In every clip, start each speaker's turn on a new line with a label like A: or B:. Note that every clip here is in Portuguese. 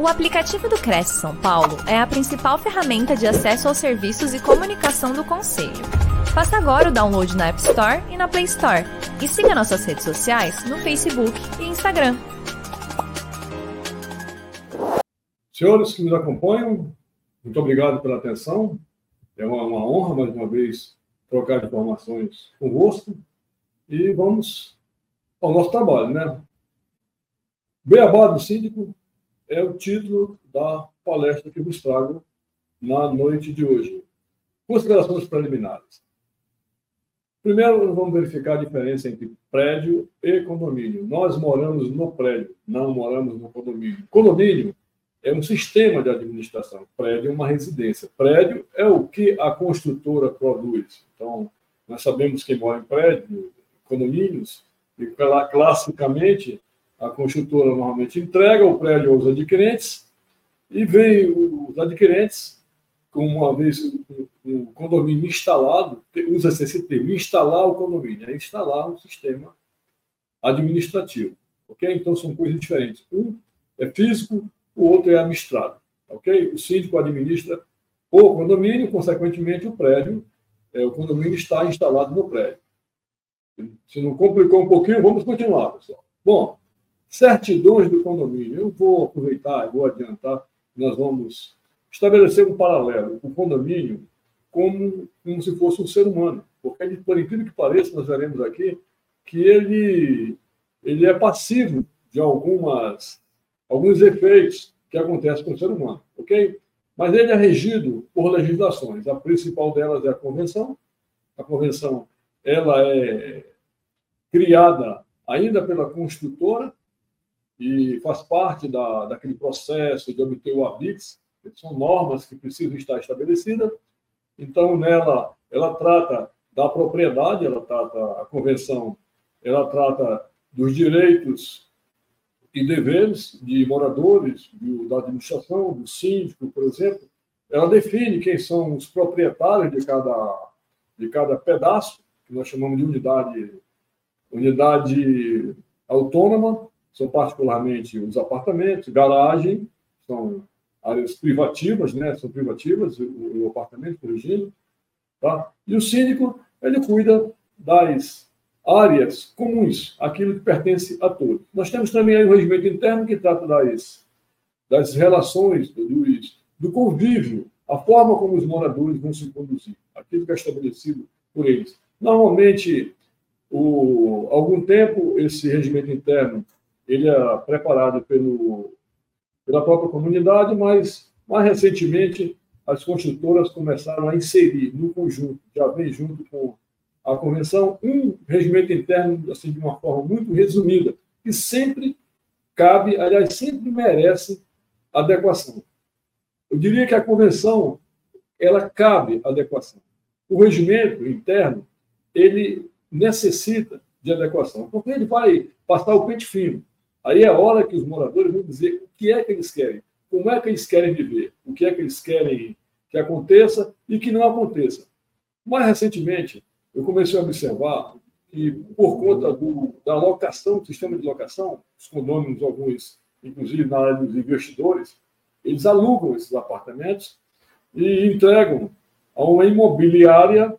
A: O aplicativo do Cresce São Paulo é a principal ferramenta de acesso aos serviços e comunicação do Conselho. Faça agora o download na App Store e na Play Store. E siga nossas redes sociais no Facebook e Instagram.
B: Senhores que nos acompanham, muito obrigado pela atenção. É uma, uma honra, mais uma vez, trocar informações convosco. E vamos ao nosso trabalho, né? Beabá do Síndico é o título da palestra que vos trago na noite de hoje. Considerações preliminares. Primeiro, vamos verificar a diferença entre prédio e condomínio. Nós moramos no prédio, não moramos no condomínio. Condomínio é um sistema de administração, prédio é uma residência. Prédio é o que a construtora produz. Então, nós sabemos quem mora em prédio, condomínios, e classicamente a construtora normalmente entrega o prédio aos adquirentes e vem os adquirentes, com uma vez o condomínio instalado, usa-se esse termo, instalar o condomínio, é instalar um sistema administrativo. ok? Então são coisas diferentes. Um é físico, o outro é administrado. ok? O síndico administra o condomínio, consequentemente o prédio, é, o condomínio está instalado no prédio. Se não complicou um pouquinho, vamos continuar, pessoal. Bom, certidões do condomínio. Eu vou aproveitar, vou adiantar, nós vamos estabelecer um paralelo com o condomínio como, como se fosse um ser humano. Porque, por incrível que pareça, nós veremos aqui que ele, ele é passivo de algumas, alguns efeitos que acontecem com o ser humano, ok? Mas ele é regido por legislações. A principal delas é a convenção. A convenção ela é criada ainda pela construtora e faz parte da, daquele processo de obter o ABIX, são normas que precisam estar estabelecidas. Então, nela, ela trata da propriedade, ela trata, a convenção, ela trata dos direitos e deveres de moradores, da administração, do síndico, por exemplo. Ela define quem são os proprietários de cada, de cada pedaço, que nós chamamos de unidade, unidade autônoma, são particularmente os apartamentos, garagem, são áreas privativas, né? São privativas, o, o apartamento, corrigindo, tá? E o síndico, ele cuida das áreas comuns, aquilo que pertence a todos. Nós temos também aí o regimento interno que trata das, das relações, do, do convívio, a forma como os moradores vão se conduzir, aquilo que é estabelecido por eles. Normalmente, o, algum tempo, esse regimento interno ele é preparado pelo, pela própria comunidade, mas mais recentemente as construtoras começaram a inserir no conjunto, já vem junto com a convenção, um regimento interno assim de uma forma muito resumida, que sempre cabe, aliás, sempre merece adequação. Eu diria que a convenção ela cabe adequação. O regimento interno ele necessita de adequação, porque ele vai passar o pente fino. Aí é hora que os moradores vão dizer o que é que eles querem, como é que eles querem viver, o que é que eles querem que aconteça e que não aconteça. Mais recentemente, eu comecei a observar que, por conta do, da locação, do sistema de locação, os condôminos, alguns, inclusive na área dos investidores, eles alugam esses apartamentos e entregam a uma imobiliária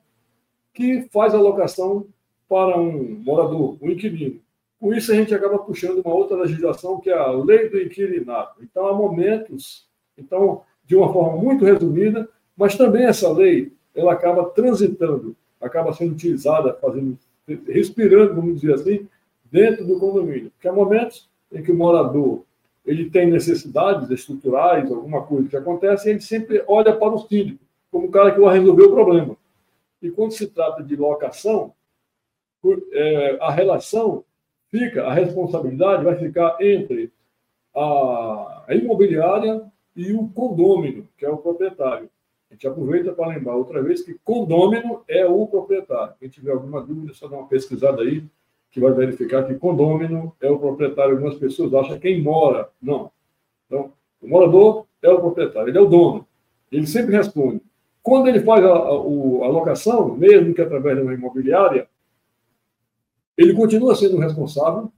B: que faz a locação para um morador, um inquilino. Com isso, a gente acaba puxando uma outra legislação, que é a lei do inquilinato. Então, há momentos, então, de uma forma muito resumida, mas também essa lei, ela acaba transitando, acaba sendo utilizada, fazendo, respirando, vamos dizer assim, dentro do condomínio. Porque há momentos em que o morador ele tem necessidades estruturais, alguma coisa que acontece, e ele sempre olha para o síndico, como o cara que vai resolver o problema. E quando se trata de locação, é, a relação fica, a responsabilidade vai ficar entre a, imobiliária e o condômino, que é o proprietário. A gente aproveita para lembrar outra vez que condômino é o proprietário. Quem tiver alguma dúvida, só dá uma pesquisada aí, que vai verificar que condômino é o proprietário. Algumas pessoas acham quem mora. Não. Então, o morador é o proprietário, ele é o dono. Ele sempre responde. Quando ele faz a, a, a locação, mesmo que através de uma imobiliária, ele continua sendo responsável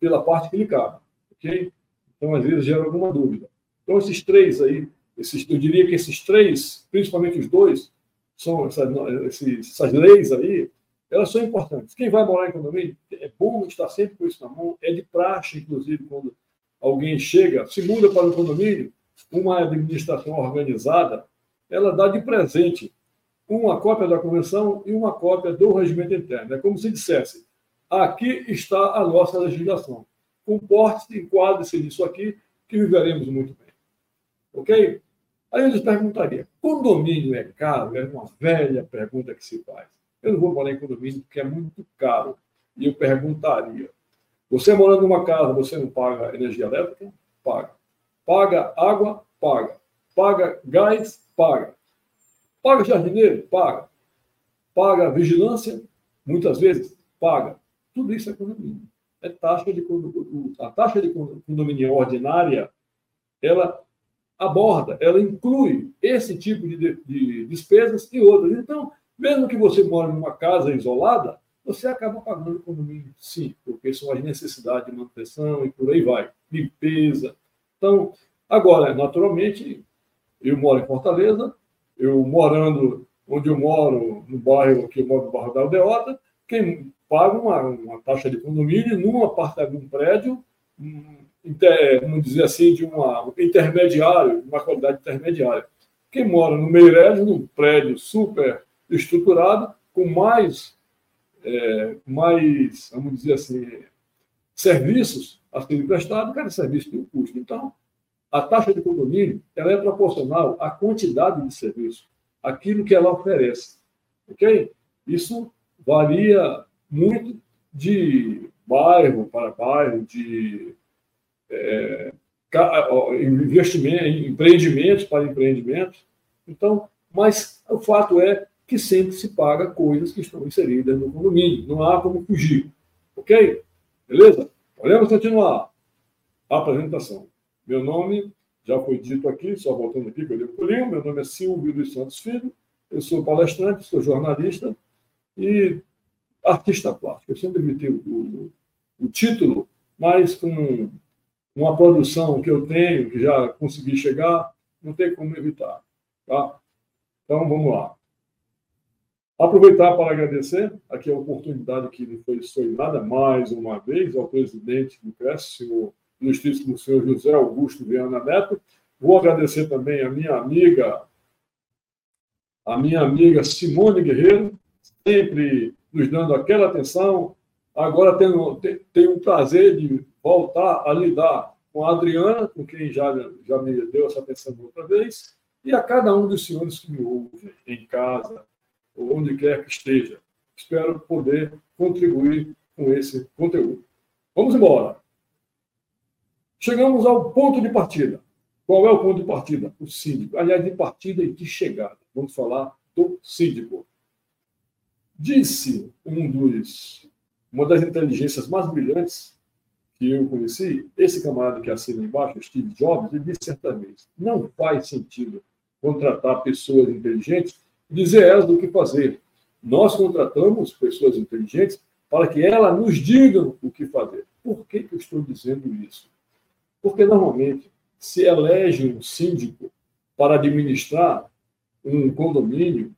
B: pela parte que lhe cabe. ok? Então, às vezes, gera alguma dúvida. Então, esses três aí, esses, eu diria que esses três, principalmente os dois, são essas, essas leis aí, elas são importantes. Quem vai morar em condomínio, é bom estar sempre com isso na mão, é de praxe, inclusive, quando alguém chega, se muda para o condomínio, uma administração organizada, ela dá de presente uma cópia da convenção e uma cópia do regimento interno. É como se dissesse: aqui está a nossa legislação. Comporte-se, enquadre-se nisso aqui, que viveremos muito bem. Ok? Aí eu perguntaria: condomínio é caro? É uma velha pergunta que se faz. Eu não vou falar em condomínio porque é muito caro. E eu perguntaria: você morando numa casa, você não paga energia elétrica? Paga. Paga água? Paga. Paga gás? Paga. Paga jardineiro? Paga. Paga vigilância? Muitas vezes? Paga. Tudo isso é condomínio. É taxa de a taxa de condomínio ordinária, ela aborda, ela inclui esse tipo de, de despesas e outras. Então, mesmo que você mora numa casa isolada, você acaba pagando condomínio, sim, porque são as necessidades de manutenção e por aí vai, limpeza. Então, agora, naturalmente, eu moro em Fortaleza, eu morando onde eu moro, no bairro que eu moro, no bairro da Aldeota, quem paga uma, uma taxa de condomínio num apartamento, num prédio, vamos dizer assim, de uma intermediário, uma qualidade intermediária. Quem mora no Meireles, num prédio super estruturado, com mais, é, mais, vamos dizer assim, serviços a serem prestados, cada serviço tem um custo. Então, a taxa de condomínio ela é proporcional à quantidade de serviço, aquilo que ela oferece. Ok? Isso varia muito de bairro para bairro, de é, investimento, empreendimentos para empreendimentos. Então, mas o fato é que sempre se paga coisas que estão inseridas no condomínio. Não há como fugir. Ok? Beleza? Podemos continuar. Apresentação. Meu nome já foi dito aqui, só voltando aqui que eu pulinho. Meu nome é Silvio dos Santos Filho. Eu sou palestrante, sou jornalista e artista plástico. Eu sempre evitei o, o, o título, mas com uma produção que eu tenho, que já consegui chegar, não tem como evitar. Tá? Então, vamos lá. Aproveitar para agradecer aqui a oportunidade que me foi sonhada mais uma vez ao presidente do CRES, senhor ilustríssimo senhor José Augusto Viana Neto. Vou agradecer também a minha amiga, a minha amiga Simone Guerreiro, sempre nos dando aquela atenção. Agora tenho, tenho o prazer de voltar a lidar com a Adriana, com quem já, já me deu essa atenção outra vez, e a cada um dos senhores que me ouvem em casa, ou onde quer que esteja. Espero poder contribuir com esse conteúdo. Vamos embora. Chegamos ao ponto de partida. Qual é o ponto de partida? O síndico. Aliás, de partida e de chegada. Vamos falar do síndico. Disse um dos, uma das inteligências mais brilhantes que eu conheci, esse camarada que assina embaixo, Steve Jobs, ele disse certa vez: não faz sentido contratar pessoas inteligentes dizer elas do que fazer. Nós contratamos pessoas inteligentes para que elas nos digam o que fazer. Por que eu estou dizendo isso? Porque normalmente se elege um síndico para administrar um condomínio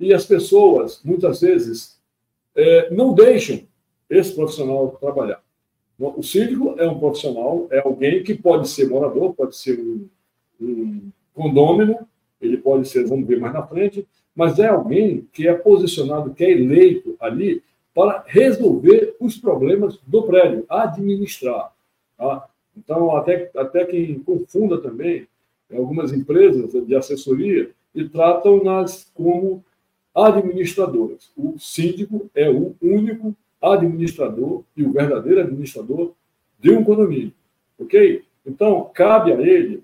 B: e as pessoas, muitas vezes, é, não deixam esse profissional trabalhar. O síndico é um profissional, é alguém que pode ser morador, pode ser um, um condômino, ele pode ser, vamos ver mais na frente, mas é alguém que é posicionado, que é eleito ali para resolver os problemas do prédio, administrar. Tá? Então, até, até quem confunda também algumas empresas de assessoria e tratam-nas como administradoras. O síndico é o único administrador e o verdadeiro administrador de um condomínio. Ok? Então, cabe a ele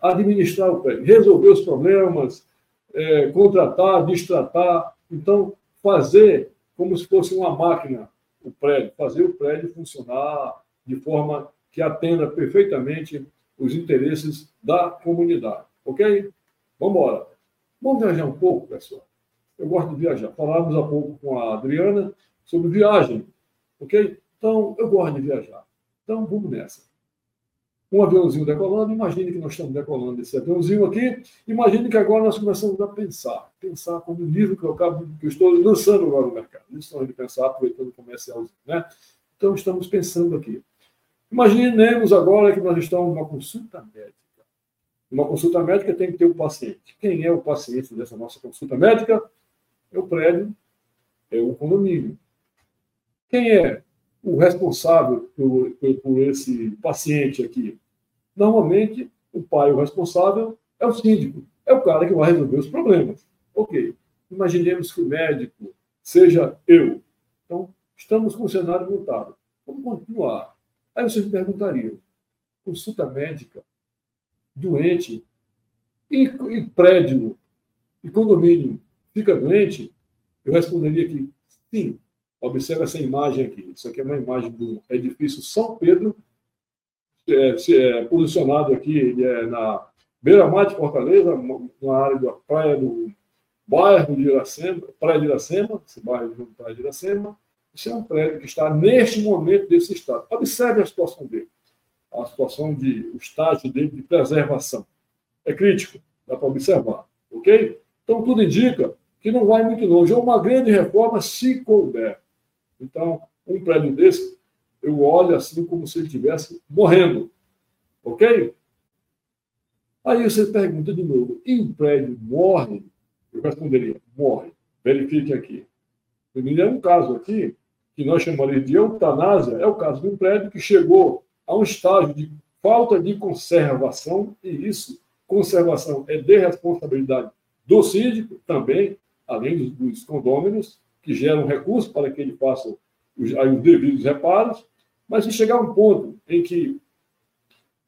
B: administrar o prédio, resolver os problemas, é, contratar, distratar. Então, fazer como se fosse uma máquina o prédio, fazer o prédio funcionar de forma que atenda perfeitamente os interesses da comunidade. Ok? Vamos embora. Vamos viajar um pouco, pessoal. Eu gosto de viajar. Falávamos há pouco com a Adriana sobre viagem. Ok? Então, eu gosto de viajar. Então, vamos nessa. um aviãozinho decolando, imagine que nós estamos decolando esse aviãozinho aqui, imagine que agora nós começamos a pensar, pensar como o livro que eu, acabo, que eu estou lançando agora no mercado, lições de pensar, aproveitando o comercial, né? Então, estamos pensando aqui. Imaginemos agora que nós estamos numa consulta médica. Uma consulta médica tem que ter o um paciente. Quem é o paciente dessa nossa consulta médica? É o prédio, é o condomínio. Quem é o responsável por, por, por esse paciente aqui? Normalmente, o pai, o responsável, é o síndico, é o cara que vai resolver os problemas. Ok. Imaginemos que o médico seja eu. Então, estamos com o cenário montado. Vamos continuar. Aí vocês me perguntariam: consulta médica, doente, e, e prédio, e condomínio fica doente? Eu responderia que sim. Observe essa imagem aqui. Isso aqui é uma imagem do edifício São Pedro, é, é, posicionado aqui é, na beira-mar de Fortaleza, na área da praia do bairro de Iracema, Praia de Iracema, esse bairro de Praia de Iracema. Isso é um prédio que está neste momento desse estado. Observe a situação dele, a situação de, o estágio dele de preservação. É crítico, dá para observar, ok? Então, tudo indica que não vai muito longe. É uma grande reforma se couber. Então, um prédio desse, eu olho assim como se ele estivesse morrendo. Ok? Aí você pergunta de novo: e o prédio morre? Eu responderia: morre. Verifique aqui. É um caso aqui que nós chamaríamos de eutanásia, é o caso de um prédio que chegou a um estágio de falta de conservação, e isso, conservação é de responsabilidade do síndico também, além dos, dos condôminos, que geram recursos para que ele faça os, os devidos reparos, mas se chegar um ponto em que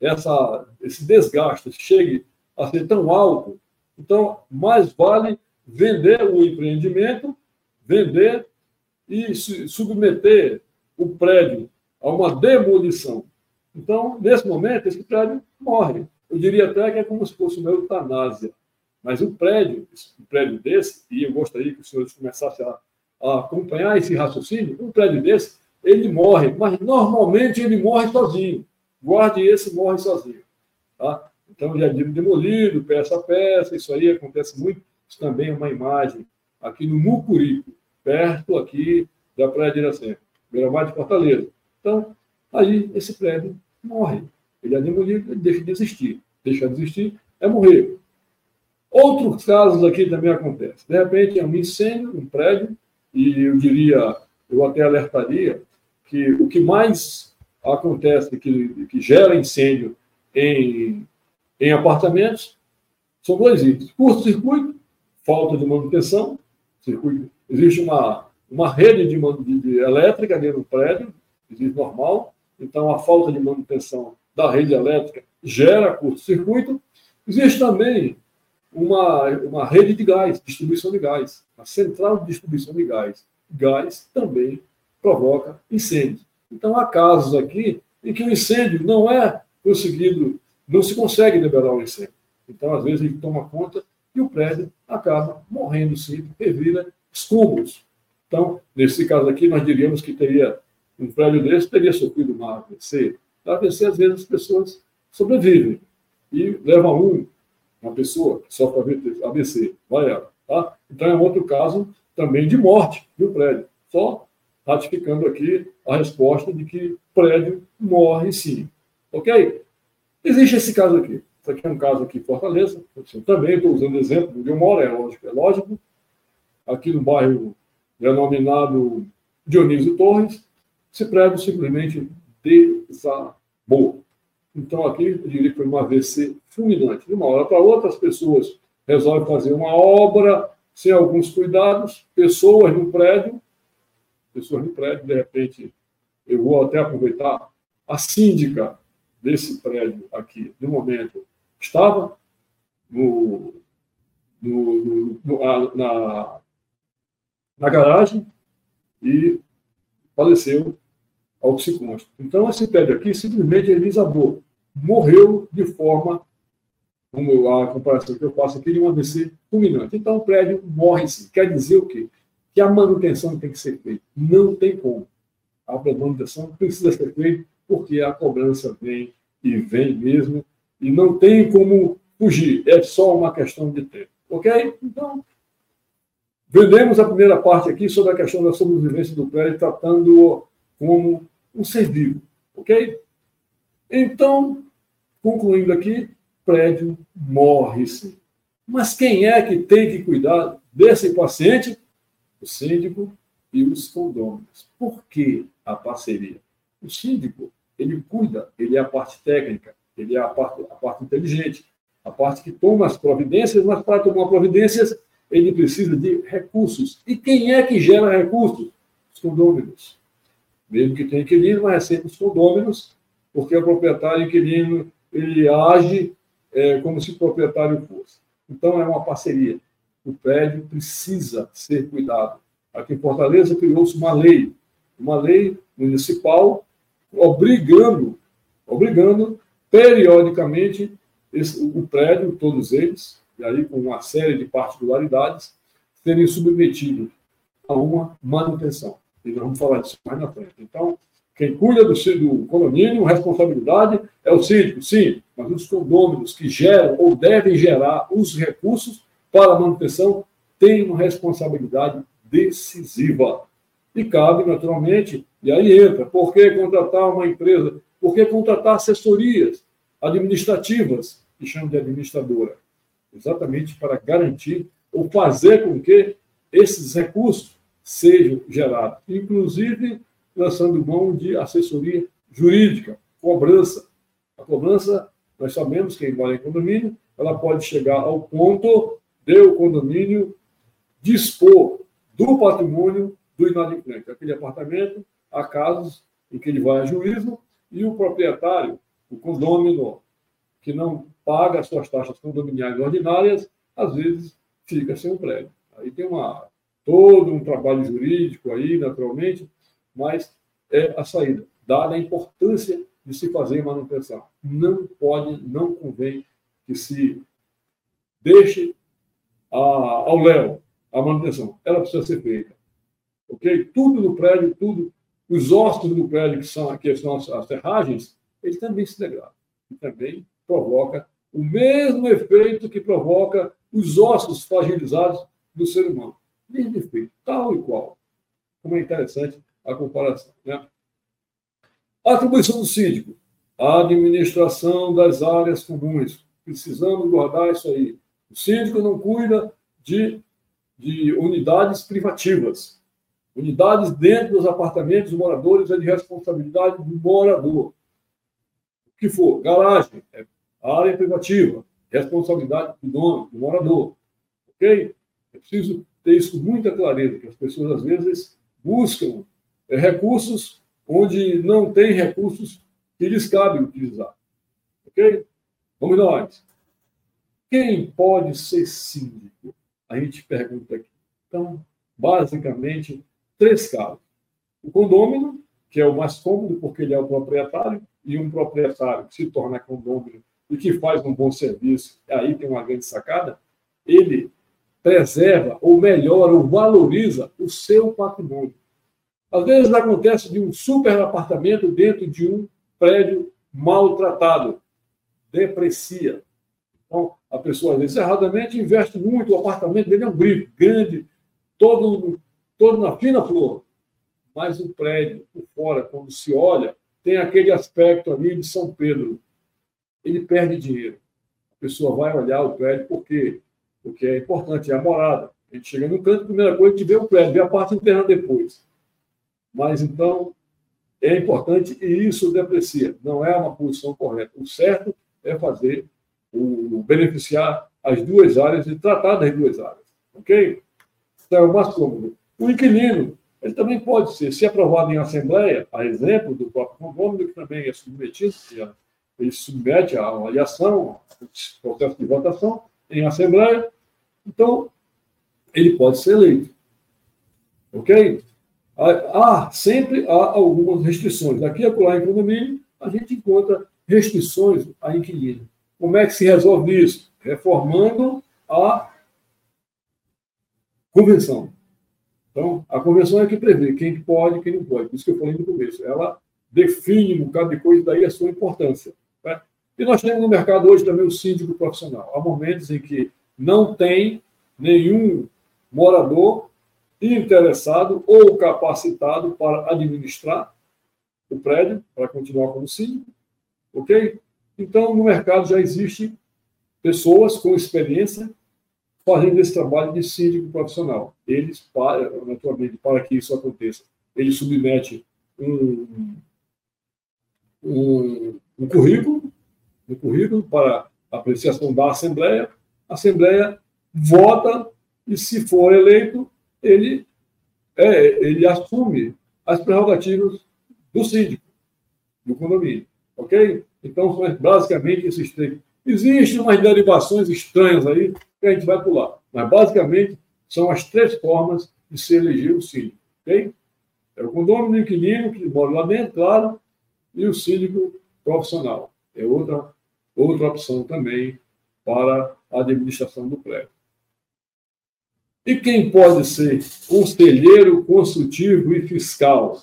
B: essa, esse desgaste chegue a ser tão alto, então mais vale vender o empreendimento, vender e submeter o prédio a uma demolição. Então, nesse momento, esse prédio morre. Eu diria até que é como se fosse uma eutanásia. Mas o prédio, um prédio desse, e eu gostaria que os senhores começassem a a acompanhar esse raciocínio, um prédio desse, ele morre, mas normalmente ele morre sozinho. Guarde esse, morre sozinho. Tá? Então, já demolido, peça a peça, isso aí acontece muito. Isso também é uma imagem aqui no Mucurico, perto aqui da Praia de Iracema, beira-mar de Fortaleza. Então, aí esse prédio morre. Ele é demolido, ele deixa de existir. Deixa de existir é morrer. Outros casos aqui também acontecem. De repente, é um incêndio, um prédio, e eu diria, eu até alertaria, que o que mais acontece, que, que gera incêndio em, em apartamentos, são dois itens. Curto-circuito, falta de manutenção, circuito, existe uma, uma rede de, de, de elétrica dentro do prédio, existe normal, então a falta de manutenção da rede elétrica gera curto-circuito. Existe também uma, uma rede de gás, distribuição de gás, a central de distribuição de gás. Gás também provoca incêndio. Então, há casos aqui em que o incêndio não é conseguido, não se consegue liberar o incêndio. Então, às vezes, ele toma conta e o prédio acaba morrendo sim, revira escombros. Então, nesse caso aqui, nós diríamos que teria um prédio desse teria sofrido uma AVC. A AVC, às vezes, as pessoas sobrevivem e levam um, uma pessoa que sofre AVC, vai ela. Tá? Então, é um outro caso também de morte do prédio. Só ratificando aqui a resposta de que prédio morre sim. Ok? Existe esse caso aqui. Isso aqui é um caso aqui em Fortaleza. Eu também estou usando exemplo onde eu moro, é lógico. É lógico. Aqui no bairro denominado Dionísio Torres, esse prédio simplesmente desabou. Então, aqui, eu diria que foi uma AVC fulminante. De uma hora para outra, as pessoas resolvem fazer uma obra sem alguns cuidados, pessoas no prédio, pessoas no prédio, de repente, eu vou até aproveitar, a síndica desse prédio aqui, no momento, estava no, no, no, na, na garagem e faleceu ao que se consta. Então, esse prédio aqui, simplesmente, desabou morreu de forma, como a comparação que eu faço aqui, de um AVC fulminante. Então, o prédio morre sim. Quer dizer o quê? Que a manutenção tem que ser feita. Não tem como. A manutenção precisa ser feita porque a cobrança vem e vem mesmo, e não tem como fugir, é só uma questão de tempo. Ok? Então, vendemos a primeira parte aqui sobre a questão da sobrevivência do prédio, tratando como um ser vivo. Ok? Então, concluindo aqui, prédio morre sim. Mas quem é que tem que cuidar desse paciente? O síndico e os condôminos. Por que a parceria? O síndico, ele cuida, ele é a parte técnica, ele é a parte, a parte inteligente, a parte que toma as providências, mas para tomar providências, ele precisa de recursos. E quem é que gera recursos? Os condôminos. Mesmo que tenha inquilino, mas é sempre os condôminos, porque o proprietário inquilino ele age é, como se o proprietário fosse. Então, é uma parceria. O prédio precisa ser cuidado. Aqui em Fortaleza criou-se uma lei, uma lei municipal obrigando, obrigando periodicamente esse, o prédio, todos eles, e aí com uma série de particularidades, serem submetidos a uma manutenção. E nós vamos falar disso mais na frente. Então, quem cuida do, do condomínio, responsabilidade é o síndico, sim, mas os condôminos que geram ou devem gerar os recursos para a manutenção têm uma responsabilidade decisiva. E cabe, naturalmente, e aí entra, por que contratar uma empresa? Por que contratar assessorias administrativas, que chamam de administradora? Exatamente para garantir ou fazer com que esses recursos sejam gerados. Inclusive, lançando mão de assessoria jurídica, cobrança. A cobrança, nós sabemos, quem mora em condomínio, ela pode chegar ao ponto de o condomínio dispor do patrimônio do inadimplente. Aquele apartamento, há casos em que ele vai a juízo e o proprietário, o condômino, que não paga as suas taxas condominiais ordinárias, às vezes fica sem o prédio. Aí tem uma, todo um trabalho jurídico aí, naturalmente, mas é a saída, dada a importância de se fazer manutenção. Não pode, não convém que se deixe a, ao léu a manutenção. Ela precisa ser feita. Ok? Tudo no prédio, tudo, os ossos do prédio, que são, que são as, as ferragens, eles também se degradam. E também provoca o mesmo efeito que provoca os ossos fragilizados do ser humano. Mesmo efeito, tal e qual. Como é interessante a comparação. Né? Atribuição do síndico, a administração das áreas comuns. Precisamos guardar isso aí. O síndico não cuida de, de unidades privativas. Unidades dentro dos apartamentos dos moradores é de responsabilidade do morador. O que for, garagem, é área privativa, responsabilidade do dono, do morador. Ok? É preciso ter isso com muita clareza, que as pessoas às vezes buscam recursos onde não tem recursos que lhes cabe utilizar. Ok? Vamos nós. Quem pode ser síndico? A gente pergunta aqui. Então, basicamente, três casos. O condômino, que é o mais cômodo porque ele é o proprietário, e um proprietário que se torna condômino e que faz um bom serviço, aí tem uma grande sacada, ele preserva, ou melhora, ou valoriza o seu patrimônio. Às vezes acontece de um super apartamento dentro de um prédio maltratado, deprecia. Então, a pessoa, às vezes, erradamente investe muito, o apartamento dele é um brilho grande, todo, todo na fina flor. Mas o prédio, por fora, quando se olha, tem aquele aspecto ali de São Pedro. Ele perde dinheiro. A pessoa vai olhar o prédio? Porque é importante, é a morada. A gente chega no canto, a primeira coisa, a gente vê o prédio, vê a parte interna depois. Mas então é importante e isso deprecia. Não é uma posição correta. O certo é fazer o beneficiar as duas áreas e tratar das duas áreas. Ok? Então é o mais cômodo. O inquilino, ele também pode ser, se aprovado em assembleia, a exemplo do próprio condomínio, que também é submetido, ele submete à avaliação, processo de votação em assembleia, então ele pode ser eleito. Ok? Há, sempre há algumas restrições. Aqui a acolá em condomínio, a gente encontra restrições a inquilino. Como é que se resolve isso? Reformando a convenção. Então, a convenção é que prevê quem pode e quem não pode. Por isso que eu falei no começo. Ela define um bocado de coisa, daí a sua importância. Né? E nós temos no mercado hoje também o síndico profissional. Há momentos em que não tem nenhum morador interessado ou capacitado para administrar o prédio, para continuar como síndico, ok? Então, no mercado já existe pessoas com experiência fazendo esse trabalho de síndico profissional. Eles, para, naturalmente, para que isso aconteça, eles submetem um, um, um currículo, um currículo para apreciação da Assembleia. A Assembleia vota e, se for eleito, ele, é, ele assume as prerrogativas do síndico, do condomínio. Ok? Então, basicamente esses três. Existem umas derivações estranhas aí que a gente vai pular. Mas, basicamente, são as três formas de se eleger o síndico. Ok? É o condomínio do inquilino, que mora lá dentro, claro, e o síndico profissional. É outra, outra opção também para a administração do prédio. E quem pode ser conselheiro consultivo e fiscal,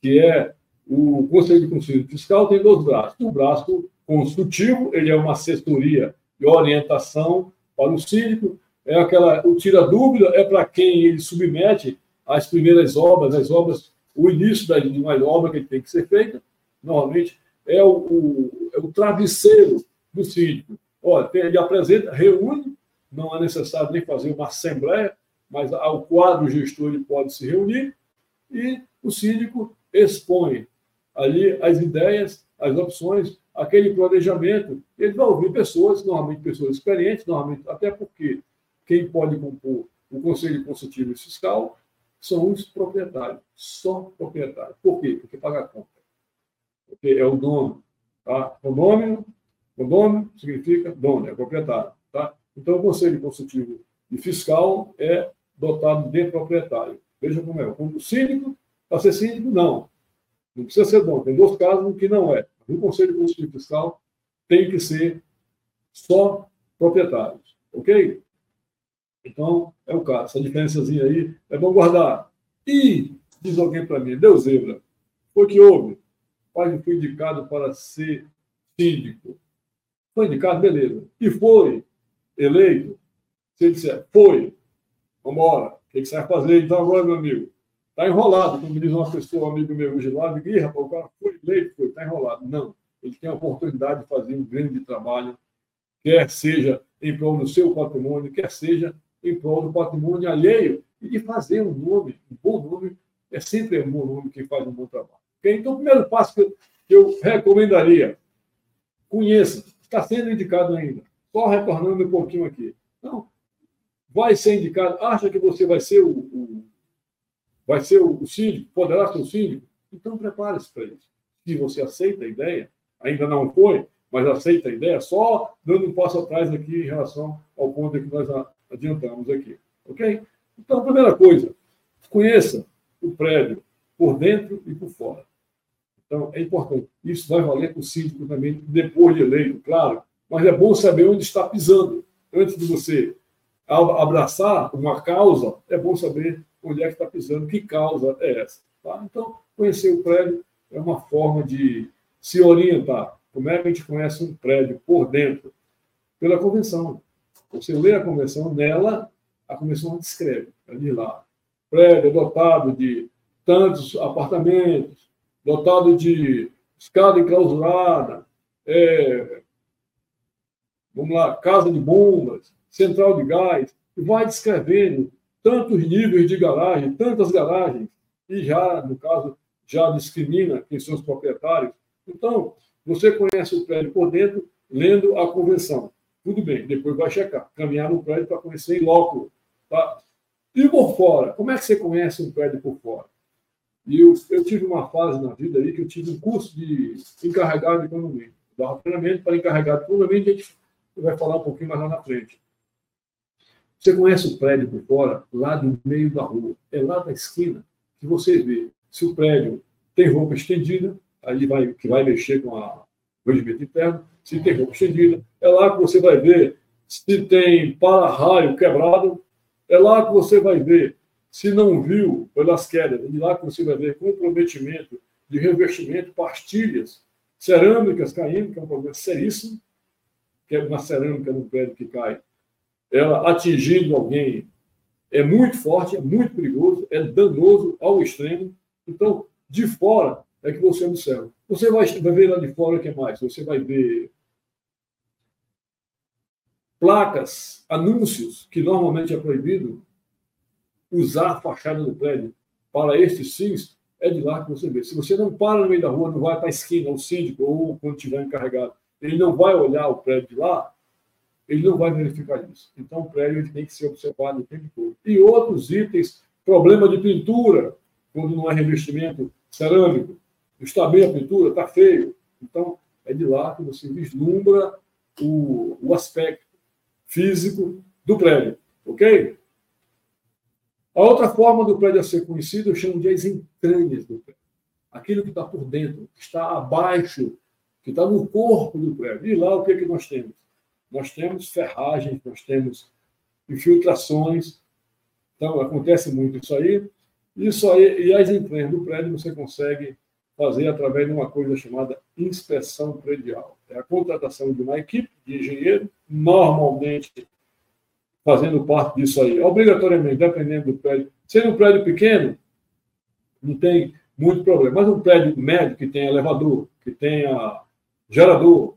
B: que é o Conselho Conselho Fiscal, tem dois braços. O braço consultivo, ele é uma assessoria e orientação para o síndico, é aquela, o tira dúvida é para quem ele submete as primeiras obras, as obras, o início de uma obra que tem que ser feita, normalmente é o, o, é o travesseiro do síndico. Olha, ele apresenta, reúne não é necessário nem fazer uma assembleia, mas ao quadro gestor ele pode se reunir e o síndico expõe ali as ideias, as opções, aquele planejamento. Ele vai ouvir pessoas, normalmente pessoas experientes, normalmente, até porque quem pode compor o Conselho Consultivo e Fiscal são os proprietários, só proprietários. Por quê? Porque paga a conta. Porque é o dono. Tá? Condomínio, condomínio significa dono, é proprietário. Então, o Conselho Consultivo e Fiscal é dotado de proprietário. Veja como é. O síndico, para ser síndico, não. Não precisa ser dono. Tem dois casos que não é. O Conselho Consultivo e Fiscal tem que ser só proprietários. Ok? Então, é o caso. Essa diferençazinha aí é bom guardar. E, diz alguém para mim, deu zebra. Foi que houve. Pai foi indicado para ser síndico. Foi indicado, beleza. E foi eleito, ele disser, foi, vamos embora, o que, você vai fazer então agora, meu amigo? Está enrolado, como diz uma pessoa, um amigo meu hoje lá, digo, Ih, rapaz, o cara foi eleito, foi, está enrolado. Não, ele tem a oportunidade de fazer um grande trabalho, quer seja em prol do seu patrimônio, quer seja em prol do patrimônio alheio, e de fazer um nome, um bom nome, é sempre um bom nome quem faz um bom trabalho. Então, o primeiro passo que eu recomendaria, conheça, está sendo indicado ainda. Só retornando um pouquinho aqui. Não, vai ser indicado, acha que você vai ser o, o vai ser o, o síndico, poderá ser o síndico? Então prepare-se para isso. Se você aceita a ideia, ainda não foi, mas aceita a ideia, só dando um passo atrás aqui em relação ao ponto que nós adiantamos aqui. Ok? Então, primeira coisa, conheça o prédio por dentro e por fora. Então, é importante. Isso vai valer para o síndico também, depois de eleito, claro, mas é bom saber onde está pisando. Antes de você abraçar uma causa, é bom saber onde é que está pisando, que causa é essa. Tá? Então, conhecer o prédio é uma forma de se orientar. Como é que a gente conhece um prédio por dentro? Pela convenção. Você lê a convenção, nela, a convenção descreve, ali lá. Prédio dotado de tantos apartamentos, dotado de escada enclausurada, é, vamos lá, casa de bombas, central de gás, e vai descrevendo tantos níveis de garagem, tantas garagens, e já, no caso, já discrimina quem são os proprietários. Então, você conhece o prédio por dentro, lendo a convenção. Tudo bem, depois vai checar, caminhar no prédio para conhecer em loco. Tá? E por fora, como é que você conhece um prédio por fora? E eu, eu tive uma fase na vida aí que eu tive um curso de encarregado de condomínio. Dava treinamento para encarregado de condomínio, a vai falar um pouquinho mais lá na frente. Você conhece o prédio por fora, lá do meio da rua. É lá da esquina que você vê se o prédio tem roupa estendida, aí vai, que vai mexer com a regimento interno, se tem roupa estendida. É lá que você vai ver se tem para-raio quebrado. É lá que você vai ver se não viu pelas quedas. É lá que você vai ver comprometimento de revestimento, pastilhas cerâmicas caindo, que é um problema seríssimo, que é uma cerâmica no prédio que cai, ela atingindo alguém é muito forte, é muito perigoso, é danoso ao extremo. Então, de fora é que você observa. Você vai, vai ver lá de fora o que mais? Você vai ver placas, anúncios, que normalmente é proibido usar a fachada do prédio para estes fins, é de lá que você vê. Se você não para no meio da rua, não vai para a esquina, o síndico, ou quando estiver encarregado, ele não vai olhar o prédio de lá, ele não vai verificar isso. Então, o prédio ele tem que ser observado o tempo todo. E outros itens, problema de pintura, quando não é revestimento cerâmico, está bem a pintura, está feio. Então, é de lá que você vislumbra o, o aspecto físico do prédio, ok? A outra forma do prédio a ser conhecido eu chamo de as entranhas do prédio. Aquilo que está por dentro, que está abaixo, que está no corpo do prédio. E lá o que, é que nós temos? Nós temos ferragens, nós temos infiltrações. Então, acontece muito isso aí. Isso aí, e as entranhas do prédio você consegue fazer através de uma coisa chamada inspeção predial. É a contratação de uma equipe de engenheiro, normalmente fazendo parte disso aí, obrigatoriamente, dependendo do prédio. Sendo um prédio pequeno, não tem muito problema. Mas um prédio médio que tem elevador, que tenha gerador,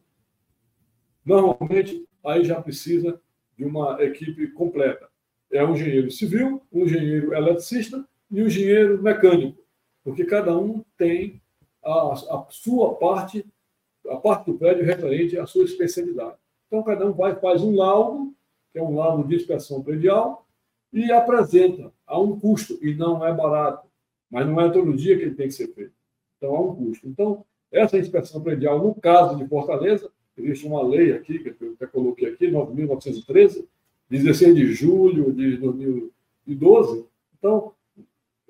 B: normalmente aí já precisa de uma equipe completa. É um engenheiro civil, um engenheiro eletricista e um engenheiro mecânico, porque cada um tem a, a sua parte, a parte do prédio referente à sua especialidade. Então, cada um vai, faz um laudo, que é um laudo de inspeção predial, e apresenta a um custo, e não é barato, mas não é todo dia que ele tem que ser feito. Então, há um custo. Então, essa inspeção predial, no caso de Fortaleza, existe uma lei aqui, que eu até coloquei aqui, 9.913, 16 de julho de 2012. Então,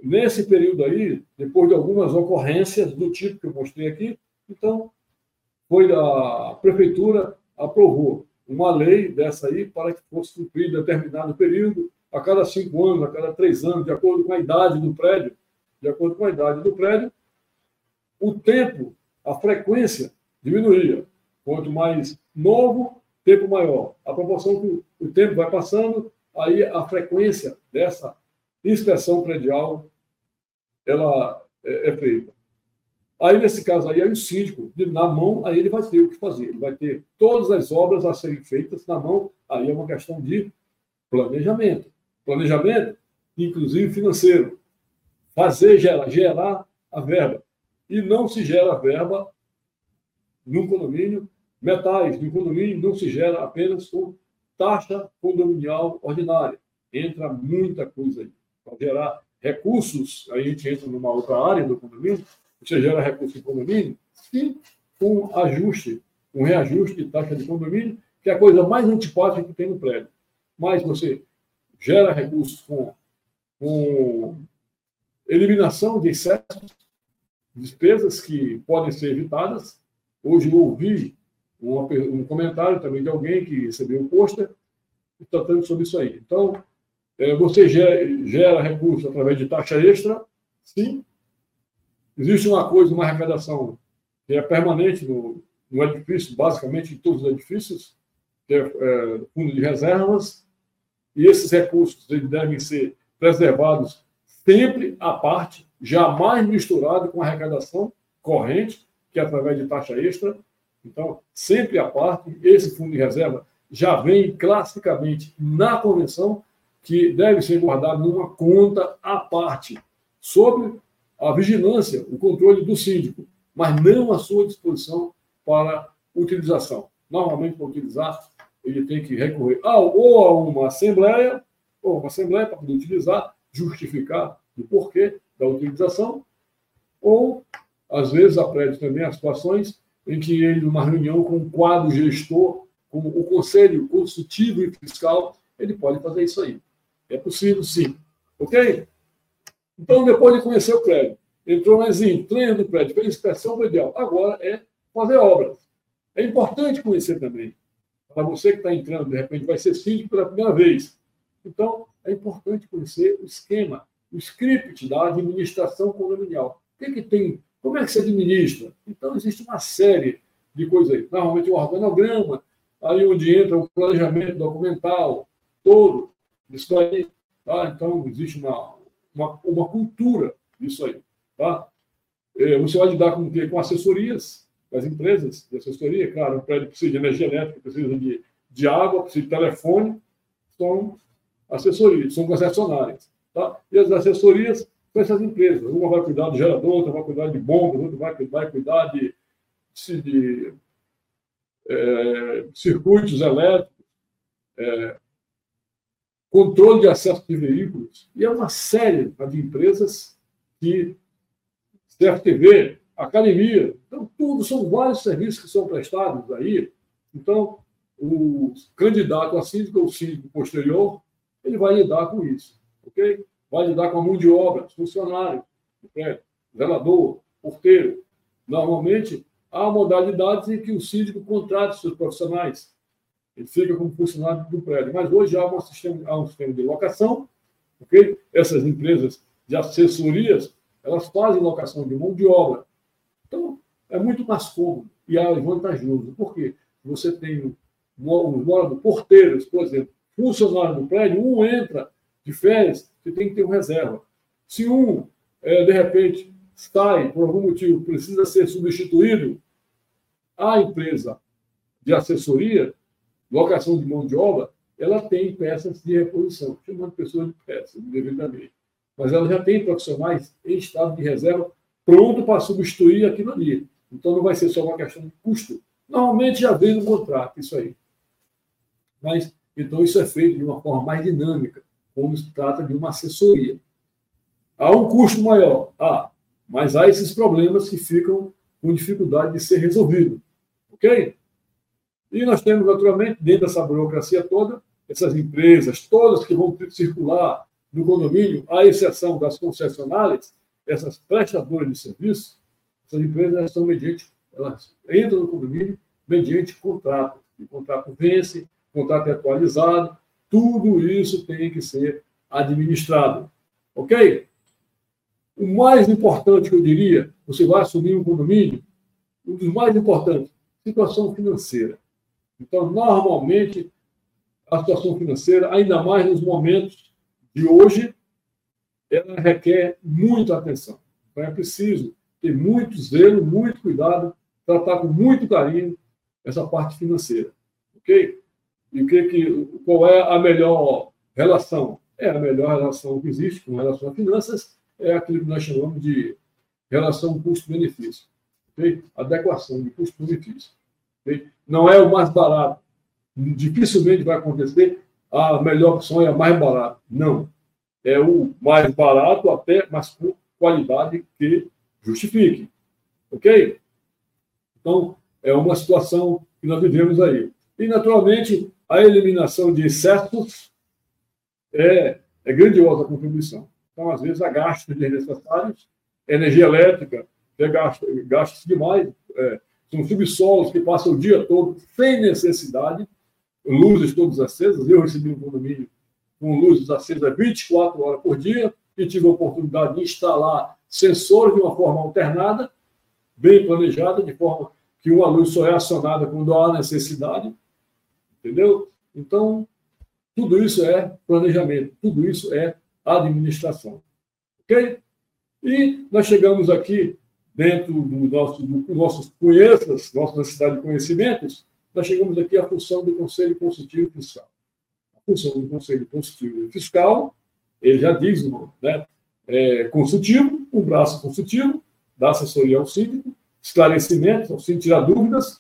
B: Nesse período aí, depois de algumas ocorrências do tipo que eu mostrei aqui, então, foi a prefeitura aprovou uma lei dessa aí para que fosse cumprido determinado período, a cada cinco anos, a cada três anos, de acordo com a idade do prédio, de acordo com a idade do prédio, o tempo, a frequência diminuía. Quanto mais novo, tempo maior. A proporção que o tempo vai passando, aí a frequência dessa inspeção predial ela é, é feita. Aí, nesse caso aí, aí o síndico, na mão, aí ele vai ter o que fazer. Ele vai ter todas as obras a serem feitas na mão. Aí é uma questão de planejamento. Planejamento, inclusive financeiro. Fazer, gerar, gerar a verba. E não se gera verba no condomínio, metais no condomínio não se gera apenas com taxa condominial ordinária. Entra muita coisa aí. Para gerar recursos, aí a gente entra numa outra área do condomínio, você gera recursos em condomínio, e com ajuste, um reajuste de taxa de condomínio, que é a coisa mais antipática que tem no prédio. Mas você gera recursos com, com eliminação de excessos, despesas que podem ser evitadas. Hoje ouvi um comentário também de alguém que recebeu um pôster tratando sobre isso aí. Então, é, você gera, gera recurso através de taxa extra? Sim. Existe uma coisa, uma arrecadação que é permanente no, no edifício, basicamente em todos os edifícios, que é, é fundo de reservas, e esses recursos eles devem ser preservados sempre à parte, jamais misturado com arrecadação corrente, que é através de taxa extra. Então, sempre à parte, esse fundo de reserva já vem classicamente na convenção que deve ser guardado numa conta à parte, sob a vigilância, o controle do síndico, mas não à sua disposição para utilização. Normalmente, para utilizar, ele tem que recorrer a, ou a uma assembleia, ou uma assembleia para poder utilizar, justificar o porquê da utilização, ou, às vezes, a prédio também as situações em que ele, numa reunião com o quadro gestor, com o conselho consultivo e fiscal, ele pode fazer isso aí. É possível, sim. Ok? Então, depois de conhecer o prédio, entrou mais em treino do prédio, fez inspeção predial. Agora é fazer obras. É importante conhecer também. Para você que está entrando, de repente, vai ser síndico pela primeira vez. Então, é importante conhecer o esquema, o script da administração condominial. O que, que tem Como é que se administra? Então, existe uma série de coisas aí. Normalmente, o um organograma, aí onde entra o planejamento documental, todo, isso aí. Tá? Então, existe uma, uma, uma cultura disso aí. Tá? É, você vai lidar com, com assessorias das empresas de assessoria, claro, o prédio precisa de energia elétrica, precisa de, de água, precisa de telefone, são assessorias, são concessionárias. Tá? E as assessorias são essas empresas. Uma vai cuidar do gerador, outra vai cuidar de bombas, outra vai, vai cuidar de, de, de é, circuitos elétricos, é, controle de acesso de veículos. E é uma série de empresas que CFTV, academia. Então, tudo são vários serviços que são prestados aí. Então, o candidato a síndico ou síndico posterior, ele vai lidar com isso, ok? Vai lidar com a mão de obra, funcionário, zelador, porteiro. Normalmente, há modalidades em que o síndico contrata seus profissionais. Ele fica como funcionário do prédio. Mas hoje há um sistema, há um sistema de locação, ok? Essas empresas de assessorias, elas fazem locação de mão de obra. Então, é muito mais cômodo e é vantajoso. Por quê? Você tem os moradores, porteiros, por exemplo, funcionário do prédio, um entra de férias, você tem que ter um reserva. Se um, é, de repente, sai, por algum motivo, precisa ser substituído, a empresa de assessoria, locação de mão de obra, ela tem peças de reposição, chamando pessoas de peças, devidamente. Mas ela já tem profissionais em estado de reserva pronto para substituir aquilo ali. Então não vai ser só uma questão de custo. Normalmente já vem no contrato isso aí. Mas então isso é feito de uma forma mais dinâmica, quando se trata de uma assessoria. Há um custo maior, ah, mas há esses problemas que ficam com dificuldade de ser resolvido, ok? E nós temos naturalmente dentro dessa burocracia toda essas empresas todas que vão circular no condomínio, à exceção das concessionárias, essas prestadoras de serviço, essas empresas são mediante, elas entram no condomínio mediante contrato. O contrato vence, o contrato é atualizado, tudo isso tem que ser administrado. Ok? O mais importante que eu diria, você vai assumir um condomínio, um dos mais importantes, situação financeira. Então, normalmente, a situação financeira, ainda mais nos momentos de hoje, ela requer muita atenção. Então é preciso ter muito zelo, muito cuidado, tratar com muito carinho essa parte financeira, ok? E que, que qual é a melhor relação? É a melhor relação que existe com relação a finanças é aquilo que nós chamamos de relação custo-benefício, ok? Adequação de custo-benefício. Okay? Não é o mais barato. Dificilmente vai acontecer a melhor opção é a mais barata. Não é o mais barato, até, mas com qualidade que justifique. Ok? Então, é uma situação que nós vivemos aí. E, naturalmente, a eliminação de excessos é, é grandiosa a contribuição. Então, às vezes, há gastos desnecessários, energia elétrica, é gasto, gastos demais, é, são subsolos que passam o dia todo sem necessidade, luzes todas acesas. Eu recebi um condomínio com luzes acesas 24 horas por dia, e tive a oportunidade de instalar sensores de uma forma alternada, bem planejada, de forma que uma luz só é acionada quando há necessidade. Entendeu? Então, tudo isso é planejamento, tudo isso é administração. Ok? E nós chegamos aqui, dentro do nosso, do nossos conheças, nossa necessidade de conhecimentos, nós chegamos aqui à função do Conselho Consultivo Fiscal função do Conselho Consultivo Fiscal, ele já diz, né, é, consultivo, um braço consultivo, da assessoria ao síndico, esclarecimento, ao síndico tirar dúvidas,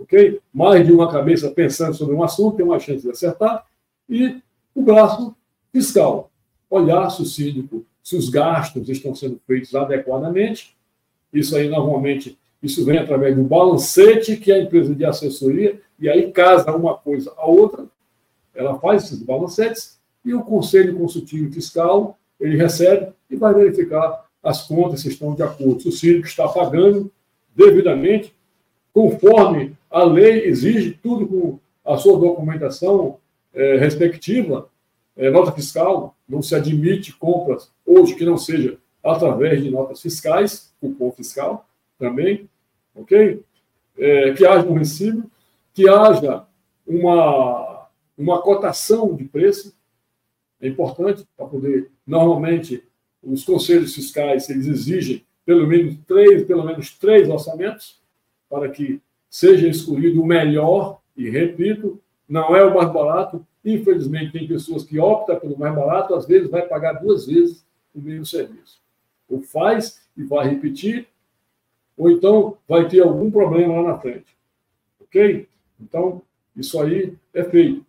B: ok? Mais de uma cabeça pensando sobre um assunto, tem uma chance de acertar, e o braço fiscal, olhar se o síndico, se os gastos estão sendo feitos adequadamente, isso aí, normalmente, isso vem através do balancete que é a empresa de assessoria, e aí casa uma coisa a outra, ela faz esses balancetes e o Conselho Consultivo Fiscal ele recebe e vai verificar as contas se estão de acordo, se o síndico está pagando devidamente, conforme a lei exige, tudo com a sua documentação é, respectiva, é, nota fiscal, não se admite compras hoje que não seja através de notas fiscais, cupom fiscal também, ok? É, que haja um recibo, que haja uma, uma cotação de preço, é importante para poder, normalmente, os conselhos fiscais, eles exigem pelo menos três, pelo menos três orçamentos, para que seja escolhido o melhor, e repito, não é o mais barato. Infelizmente, tem pessoas que optam pelo mais barato, às vezes vai pagar duas vezes o mesmo serviço. Ou faz e vai repetir, ou então vai ter algum problema lá na frente. Ok? Então, isso aí é feito.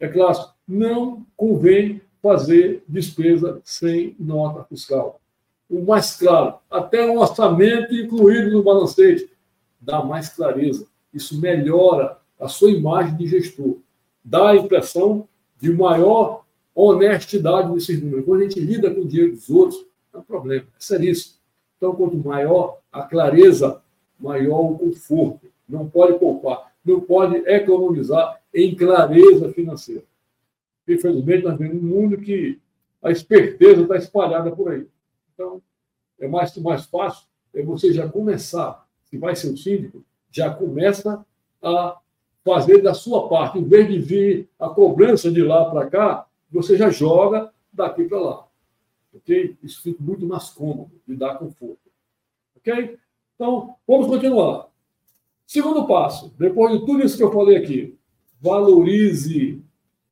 B: É claro, não convém fazer despesa sem nota fiscal. O mais claro, até um orçamento incluído no balancete, dá mais clareza. Isso melhora a sua imagem de gestor. Dá a impressão de maior honestidade nesses números. Quando a gente lida com o dinheiro dos outros, é um problema, é seríssimo. Então, quanto maior a clareza, maior o conforto. Não pode poupar, não pode economizar em clareza financeira. Infelizmente, nós vivemos um mundo que a esperteza está espalhada por aí. Então, é mais, mais fácil é você já começar, se vai ser um síndico, já começa a fazer da sua parte, em vez de vir a cobrança de lá para cá, você já joga daqui para lá. Ok? Isso fica muito mais cômodo e dá conforto. Ok? Então, vamos continuar. Segundo passo, depois de tudo isso que eu falei aqui, valorize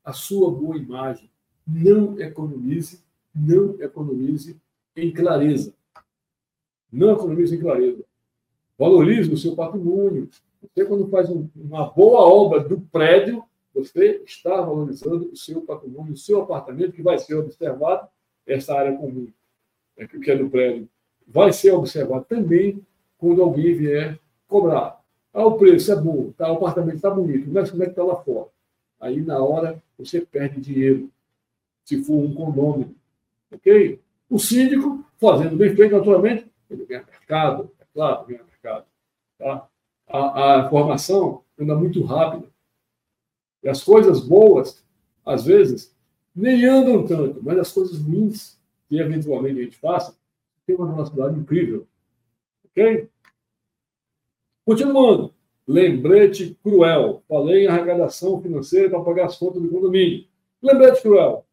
B: a sua boa imagem. Não economize, não economize em clareza. Não economize em clareza. Valorize o seu patrimônio. Você, quando faz um, uma boa obra do prédio, você está valorizando o seu patrimônio, o seu apartamento, que vai ser observado, essa área comum, né, que é do prédio, vai ser observado também quando alguém vier cobrar. Ah, o preço é bom, tá, o apartamento está bonito, mas como é que está lá fora? Aí, na hora, você perde dinheiro, se for um condomínio. Ok? O síndico, fazendo bem feito, naturalmente, ele ganha mercado, é claro, ganha mercado. Tá? A, a formação anda muito rápida. E as coisas boas, às vezes, nem andam tanto, mas as coisas ruins, que eventualmente a gente faça, tem uma velocidade incrível. Ok? Continuando. Lembrete cruel. Falei em arrecadação financeira para pagar as contas do condomínio. Lembrete cruel.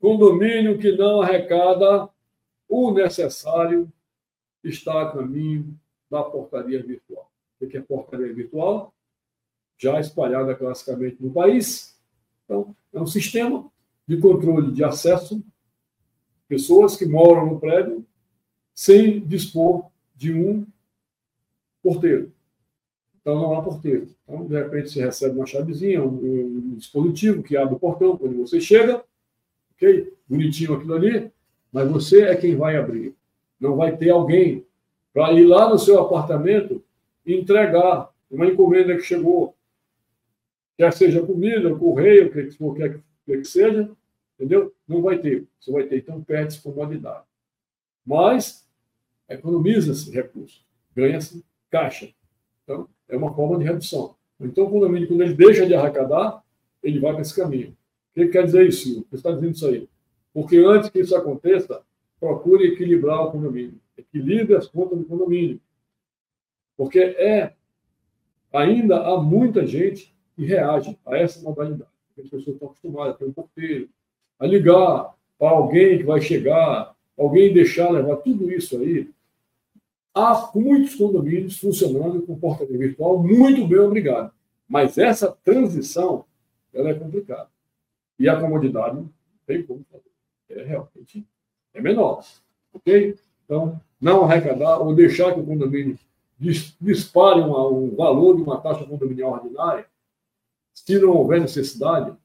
B: Condomínio que não arrecada o necessário está a caminho da portaria virtual. O que é portaria virtual? Já espalhada classicamente no país. Então, é um sistema de controle de acesso, pessoas que moram no prédio, sem dispor de um porteiro. Então, não há porteiro. Então, de repente, você recebe uma chavezinha, um, um dispositivo que abre o portão quando você chega, ok? Bonitinho aquilo ali, mas você é quem vai abrir. Não vai ter alguém para ir lá no seu apartamento entregar uma encomenda que chegou, quer seja comida, correio, o que for, quer que seja, entendeu? Não vai ter. Você vai ter, então perde-se comodidade. Mas economiza-se recurso, ganha-se caixa. Então, é uma forma de redução. Então, o condomínio, quando ele deixa de arrecadar, ele vai para esse caminho. O que quer dizer isso, Silvio? Você está dizendo isso aí? Porque antes que isso aconteça, procure equilibrar o condomínio. Equilibre as contas do condomínio. Porque é ainda há muita gente que reage a essa modalidade. As pessoas estão acostumadas a ter um porteiro, a ligar para alguém que vai chegar, alguém deixar levar tudo isso aí. Há muitos condomínios funcionando com portaria virtual, muito bem, obrigado. Mas essa transição, ela é complicada. E a comodidade não tem como fazer. É realmente é menor. Ok? Então, não arrecadar ou deixar que o condomínio dispare uma, um valor de uma taxa condominial ordinária, se não houver necessidade,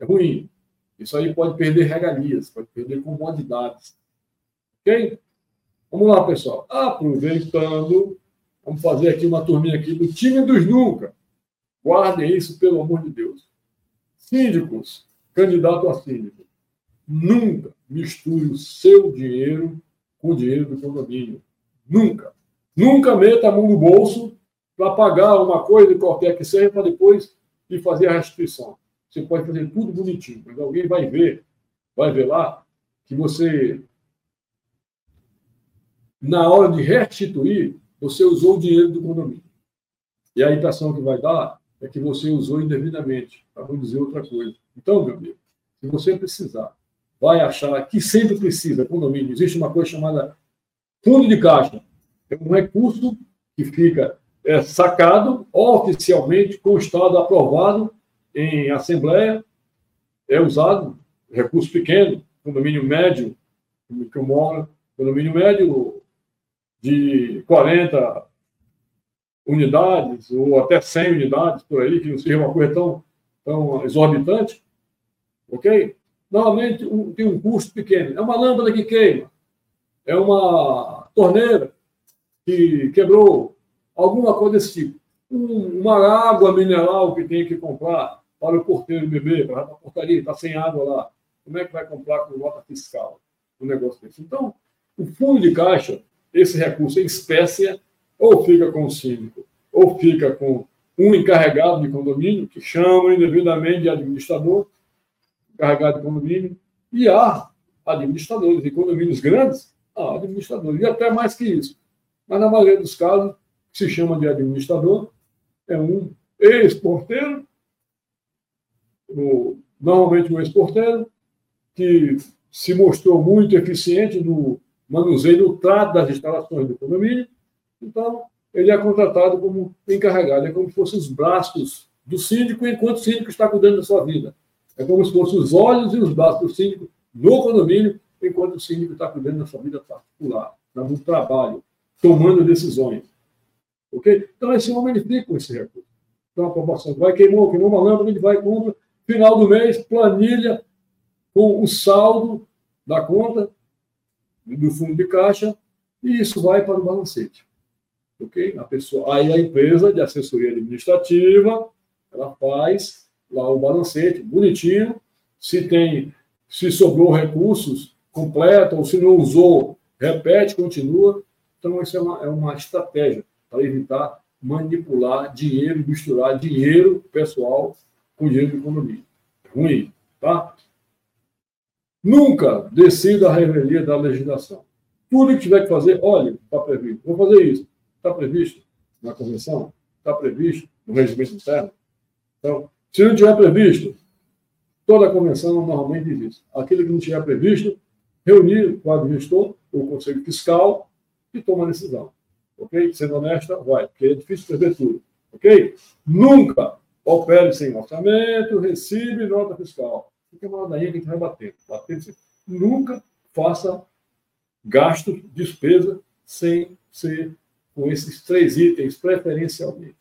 B: é ruim. Isso aí pode perder regalias, pode perder comodidades. Ok? Vamos lá, pessoal. Aproveitando, vamos fazer aqui uma turminha aqui do time dos nunca. Guardem isso, pelo amor de Deus. Síndicos, candidato a síndico. Nunca misture o seu dinheiro com o dinheiro do condomínio. Nunca. Nunca meta a mão no bolso para pagar uma coisa qualquer que seja para depois ir fazer a restituição. Você pode fazer tudo bonitinho, mas alguém vai ver, vai ver lá que você na hora de restituir, você usou o dinheiro do condomínio. E a impressão que vai dar é que você usou indevidamente, para não dizer outra coisa. Então, meu amigo, se você precisar, vai achar que sempre precisa, condomínio, existe uma coisa chamada fundo de caixa. É um recurso que fica é, sacado oficialmente, constado, aprovado em assembleia, é usado, recurso pequeno, condomínio médio, que eu moro, condomínio médio de 40 unidades, ou até 100 unidades por aí, que não seja uma coisa tão, tão exorbitante, ok? Normalmente um, tem um custo pequeno. É uma lâmpada que queima, é uma torneira que quebrou, alguma coisa desse tipo. Um, uma água mineral que tem que comprar para o porteiro beber, para a portaria, está sem água lá. Como é que vai comprar com nota fiscal um negócio desse? Então, o fundo de caixa, esse recurso em espécie, ou fica com o síndico, ou fica com um encarregado de condomínio, que chama indevidamente de administrador, encarregado de condomínio, e há administradores. Em condomínios grandes, há administradores, e até mais que isso. Mas, na maioria dos casos, se chama de administrador é um ex-porteiro, normalmente um ex-porteiro, que se mostrou muito eficiente no manuseio, no trato das instalações do condomínio. Então, ele é contratado como encarregado, é como se fossem os braços do síndico, enquanto o síndico está cuidando da sua vida. É como se fossem os olhos e os braços do síndico no condomínio, enquanto o síndico está cuidando da sua vida particular, no trabalho, tomando decisões. Ok? Então, esse homem fica com esse recurso. Então, a proporção vai, queimou, queimou uma lâmpada, ele vai, compra, final do mês, planilha com o saldo da conta do fundo de caixa, e isso vai para o balancete. Ok? A pessoa, aí a empresa de assessoria administrativa, ela faz lá o balancete, bonitinho, se tem, se sobrou recursos, completa, ou se não usou, repete, continua. Então, isso é uma, é uma estratégia para evitar manipular dinheiro, misturar dinheiro pessoal com dinheiro do condomínio. Ruim, tá? Nunca decida a revelia da legislação. Tudo que tiver que fazer, olha, está previsto. Vou fazer isso. Está previsto na convenção? Está previsto no regimento interno? Então, se não tiver previsto, toda a convenção normalmente diz isso. Aquilo que não tiver previsto, reunir com o administrador, o conselho fiscal e toma a decisão ok? Sendo honesta, vai, porque é difícil prever tudo, ok? Nunca opere sem orçamento, recibe nota fiscal. Fica uma ladainha que a gente vai bater. bater Nunca faça gasto, despesa, sem ser com esses três itens, preferencialmente.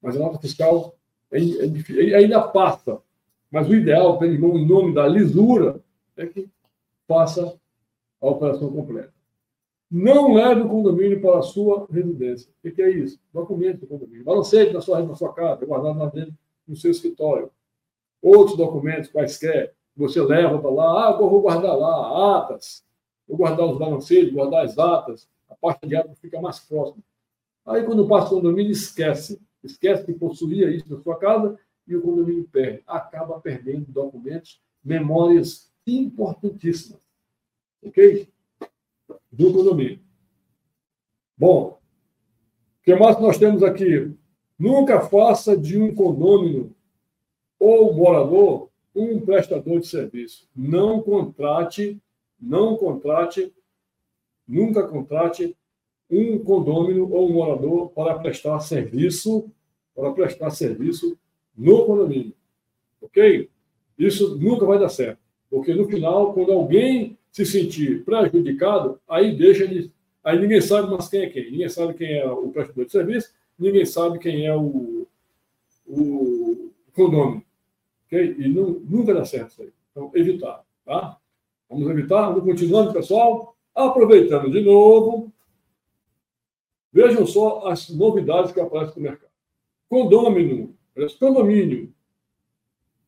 B: Mas a nota fiscal é, é, ainda passa. Mas o ideal, em nome da lisura, é que faça a operação completa. Não leve o condomínio para a sua residência. O que é isso? Documento do condomínio. Balancete na sua, na sua casa, guardado lá dentro no seu escritório. Outros documentos quaisquer, você leva para lá. Ah, vou guardar lá atas. Vou guardar os balancetes, guardar as atas. A parte de atas fica mais próxima. Aí, quando passa o condomínio, esquece. Esquece que possuía isso na sua casa e o condomínio perde. Acaba perdendo documentos, memórias importantíssimas. Ok? do condomínio. Bom, o que mais nós temos aqui? Nunca faça de um condomínio ou morador um prestador de serviço. Não contrate, não contrate, nunca contrate um condomínio ou um morador para prestar serviço, para prestar serviço no condomínio. Ok? Isso nunca vai dar certo. Porque no final, quando alguém se sentir prejudicado, aí deixa de. Aí ninguém sabe mais quem é quem. Ninguém sabe quem é o prestador de serviço, ninguém sabe quem é o, o condomínio. Okay? E não, nunca dá certo isso aí. Então, evitar. Tá? Vamos evitar. Vamos continuando, pessoal. Aproveitando de novo. Vejam só as novidades que aparecem no mercado. Condomínio, condomínio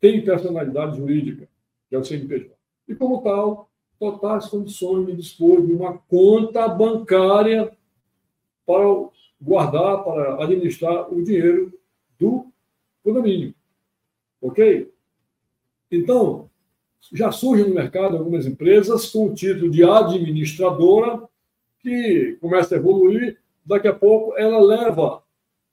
B: tem personalidade jurídica, que é o CNPJ. E, como tal, totais condições de dispor de uma conta bancária para guardar, para administrar o dinheiro do condomínio. Ok? Então, já surgem no mercado algumas empresas com o título de administradora que começa a evoluir, daqui a pouco ela leva,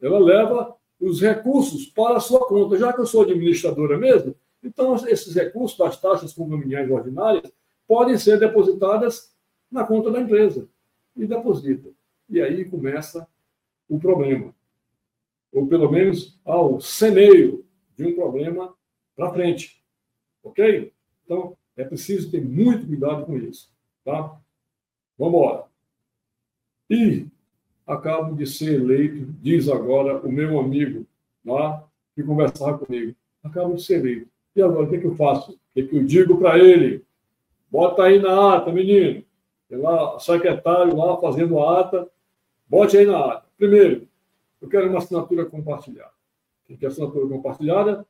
B: ela leva os recursos para a sua conta. Já que eu sou administradora mesmo, então esses recursos das taxas condominiais ordinárias podem ser depositadas na conta da empresa. E deposita. E aí começa o problema. Ou pelo menos ao semeio de um problema para frente. Ok? Então, é preciso ter muito cuidado com isso. Tá? Vamos embora. E acabo de ser eleito, diz agora o meu amigo lá, que conversava comigo. Acabo de ser eleito. E agora, o que, é que eu faço? O que, é que eu digo para ele? Bota aí na ata, menino. Tem lá, secretário lá fazendo a ata. Bote aí na ata. Primeiro, eu quero uma assinatura compartilhada. Quem quer assinatura compartilhada?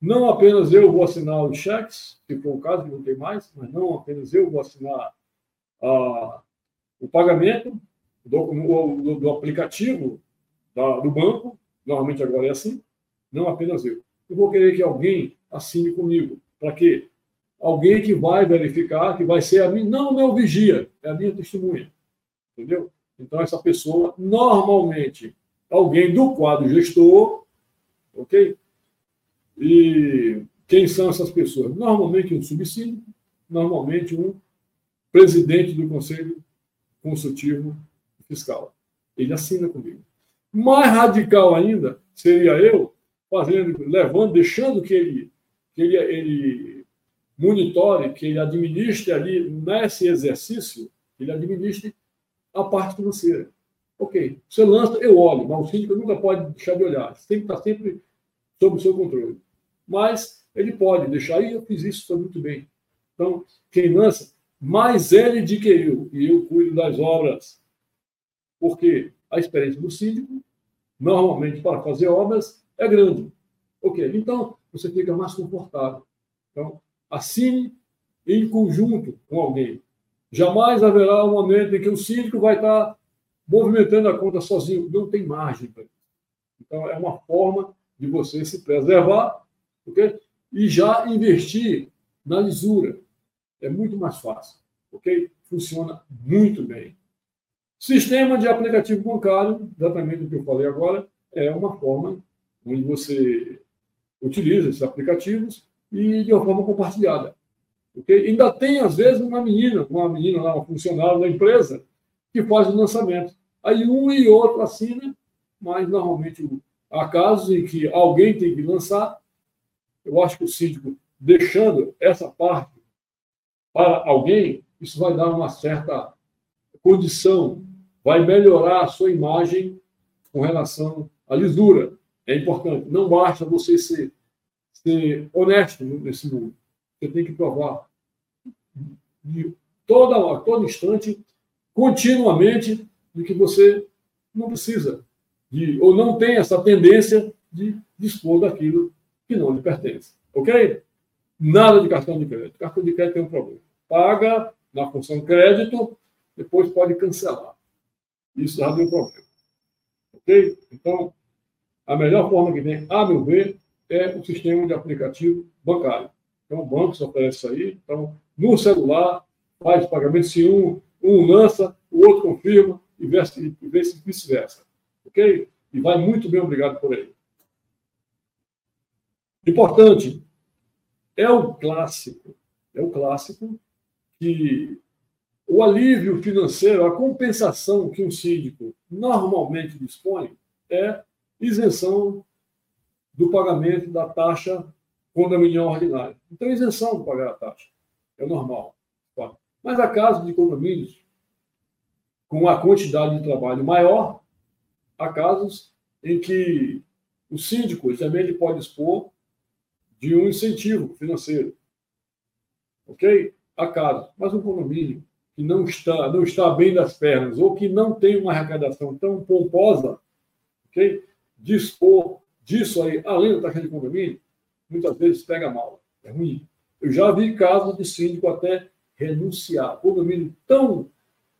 B: Não apenas eu vou assinar os cheques, se for o caso, que não tem mais, mas não apenas eu vou assinar a, o pagamento do, do, do aplicativo da, do banco, normalmente agora é assim, não apenas eu. Eu vou querer que alguém assine comigo. Para quê? Alguém que vai verificar, que vai ser a mim, não o meu vigia, é a minha testemunha. Entendeu? Então, essa pessoa, normalmente, alguém do quadro gestor, ok? E quem são essas pessoas? Normalmente um subsídio, normalmente um presidente do Conselho Consultivo Fiscal. Ele assina comigo. Mais radical ainda seria eu fazendo, levando, deixando que ele, que ele, ele monitore, que ele administre ali nesse exercício, ele administre a parte financeira. Ok, você lança, eu olho, mas o síndico nunca pode deixar de olhar, tem que estar sempre sob o seu controle. Mas ele pode deixar, e eu fiz isso, foi muito bem. Então, quem lança, mais ele de que eu, e eu cuido das obras. Porque a experiência do síndico, normalmente para fazer obras, é grande. Ok, então você fica mais confortável. Então, assine em conjunto com alguém. Jamais haverá um momento em que o síndico vai estar movimentando a conta sozinho. Não tem margem para isso. Então, é uma forma de você se preservar okay? e já investir na lisura. É muito mais fácil. ok? Funciona muito bem. Sistema de aplicativo bancário, exatamente o que eu falei agora, é uma forma onde você utiliza esses aplicativos e de uma forma compartilhada. Okay? Ainda tem, às vezes, uma menina, uma menina lá, uma funcionária da empresa, que faz o lançamento. Aí um e outro assina, mas normalmente há casos em que alguém tem que lançar. Eu acho que o síndico, deixando essa parte para alguém, isso vai dar uma certa condição, vai melhorar a sua imagem com relação à lisura. É importante. Não basta você ser, ser honesto nesse mundo. Você tem que provar de toda, a todo instante, continuamente, de que você não precisa de, ou não tem essa tendência de dispor daquilo que não lhe pertence. Ok? Nada de cartão de crédito. Cartão de crédito tem um problema. Paga na função crédito, depois pode cancelar. Isso já um problema. Ok? Então, a melhor forma que tem, a meu ver, é o sistema de aplicativo bancário. Então, o banco só oferece isso aí. Então, no celular, faz pagamento. Se um, um lança, o outro confirma, e vice-versa. Ok? E vai muito bem, obrigado por aí. Importante, é o clássico, é o clássico que o alívio financeiro, a compensação que um síndico normalmente dispõe é isenção do pagamento da taxa condominial ordinária. Então, isenção de pagar a taxa. É normal. Mas há casos de condomínios com a quantidade de trabalho maior, há casos em que o síndico também ele pode expor de um incentivo financeiro. Ok? Há casos. Mas um condomínio que não está, não está bem das pernas ou que não tem uma arrecadação tão pomposa, ok? Dispor disso aí, além da taxa de condomínio, muitas vezes pega mal. É ruim. Eu já vi casos de síndico até renunciar. Condomínio tão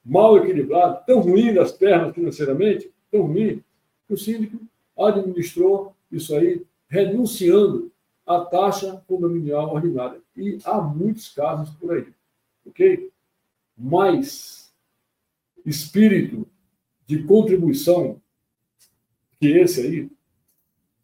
B: mal equilibrado, tão ruim das pernas financeiramente, tão ruim, que o síndico administrou isso aí, renunciando à taxa condominial ordinária. E há muitos casos por aí. Ok? Mas espírito de contribuição, que esse aí,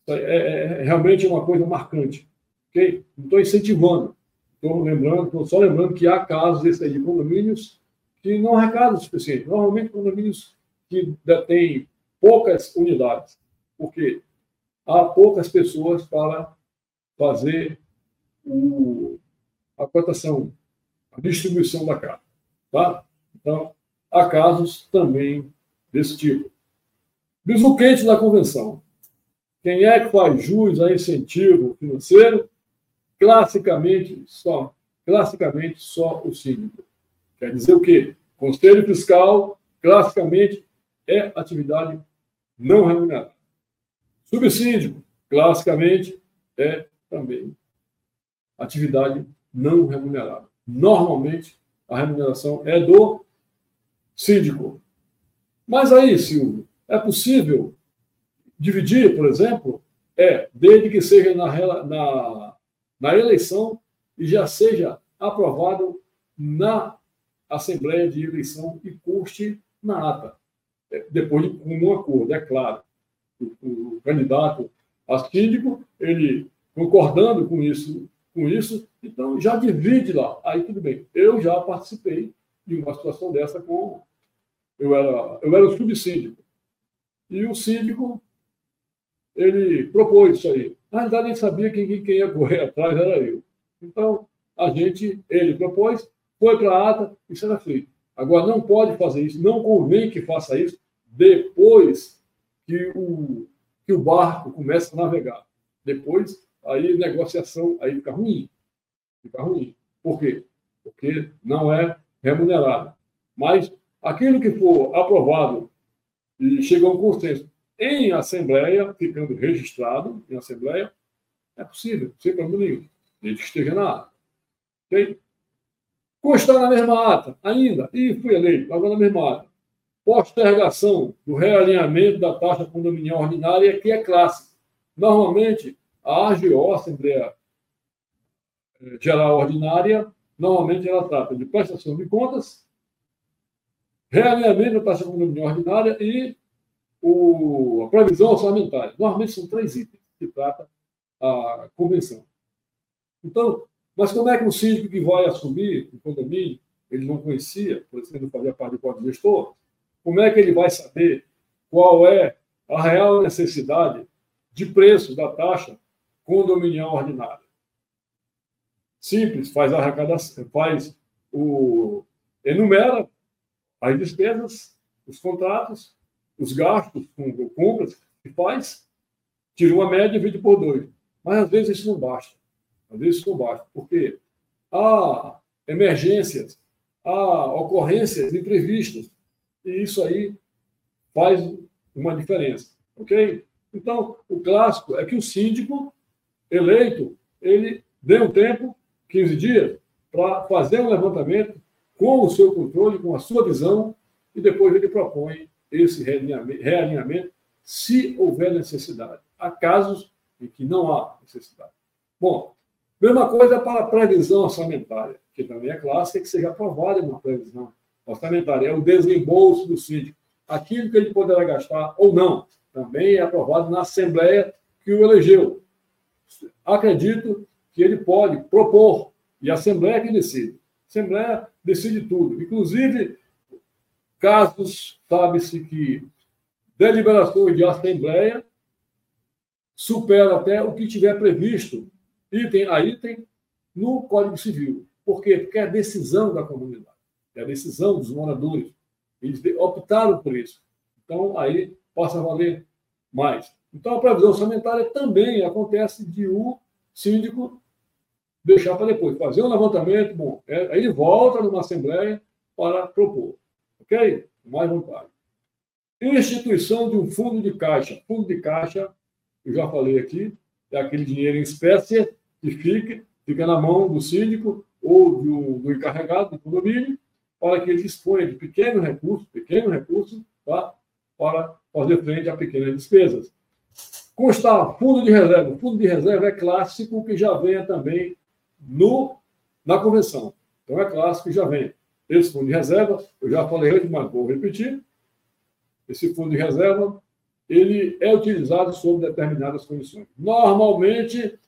B: é, é, é realmente uma coisa marcante. Okay? Não estou incentivando, estou lembrando, estou só lembrando que há casos desse aí de condomínios que não arrecadam o suficiente. Normalmente, condomínios que detêm poucas unidades, porque há poucas pessoas para fazer o, a cotação, a distribuição da carta. Tá? Então, há casos também desse tipo. Bizuquente da convenção. Quem é que faz jus a incentivo financeiro? Classicamente, só, classicamente, só o síndico. Quer dizer o quê? Conselho fiscal, classicamente, é atividade não remunerada. Subsíndico, classicamente, é também atividade não remunerada. Normalmente, a remuneração é do síndico. Mas aí, Silvio, é possível dividir, por exemplo? É, desde que seja na, na, na eleição e já seja aprovado na Assembleia de Eleição e custe na ata. É, depois de um acordo, é claro. O, o, candidato a síndico, ele concordando com isso, com isso, então já divide lá. Aí tudo bem. Eu já participei de uma situação dessa com. Eu era, eu era o subsíndico. E o síndico, ele propôs isso aí. Na verdade, nem sabia quem, quem ia correr atrás era eu. Então, a gente, ele propôs, foi para a ata e será feito. Agora, não pode fazer isso, não convém que faça isso depois que o, que o barco começa a navegar. Depois, aí negociação aí fica ruim. Fica ruim. Por quê? Porque não é remunerado. Mas aquilo que for aprovado e chegou a um consenso em assembleia, ficando registrado em assembleia, é possível, sem problema nenhum, desde que esteja na ata. Ok? Constar na mesma ata, ainda, e fui eleito, agora na mesma ata. Postergação do realinhamento da taxa condominial ordinária, que é clássica. Normalmente, a AGO, Assembleia eh, Geral Ordinária, normalmente ela trata de prestação de contas, realinhamento da taxa condominial ordinária e o, a previsão orçamentária. Normalmente são três itens que trata a convenção. Então, mas como é que o síndico que vai assumir o condomínio, ele não conhecia, por exemplo, fazia parte do código gestor, como é que ele vai saber qual é a real necessidade de preço da taxa condominial ordinária? Simples, faz a arrecadação, faz o enumera as despesas, os contratos, os gastos com compras que faz, tira uma média e divide por dois. Mas às vezes isso não basta. Às vezes isso não basta, porque há emergências, há ocorrências imprevistas, e isso aí faz uma diferença, ok? Então, o clássico é que o síndico eleito, ele dê um tempo, 15 dias, para fazer um levantamento com o seu controle, com a sua visão, e depois ele propõe esse realinhamento, se houver necessidade. Há casos em que não há necessidade. Bom, mesma coisa para a previsão orçamentária, que também é clássica, que seja aprovada uma previsão orçamentária. É o desembolso do síndico. Aquilo que ele poderá gastar ou não, também é aprovado na Assembleia que o elegeu. Acredito que ele pode propor, e a Assembleia que decide. A Assembleia decide tudo, inclusive casos, sabe-se que deliberações de Assembleia supera até o que tiver previsto, item a item, no Código Civil. Por quê? Porque é decisão da comunidade, é a decisão dos moradores. Eles optaram por isso. Então, aí possa valer mais. Então, a previsão orçamentária também acontece de o síndico deixar para depois, fazer um levantamento, bom, é, aí ele volta numa assembleia para propor. Ok? Mais vontade. Instituição de um fundo de caixa. Fundo de caixa, eu já falei aqui, é aquele dinheiro em espécie que fica, fica na mão do síndico ou do, do encarregado do condomínio, para que ele disponha de pequeno recurso, pequeno recurso, tá? para fazer frente a pequenas despesas. Constar fundo de reserva. O fundo de reserva é clássico que já venha também no, na convenção. Então, é clássico que já vem. esse fundo de reserva, eu já falei antes, mas vou repetir, esse fundo de reserva, ele é utilizado sob determinadas condições. Normalmente,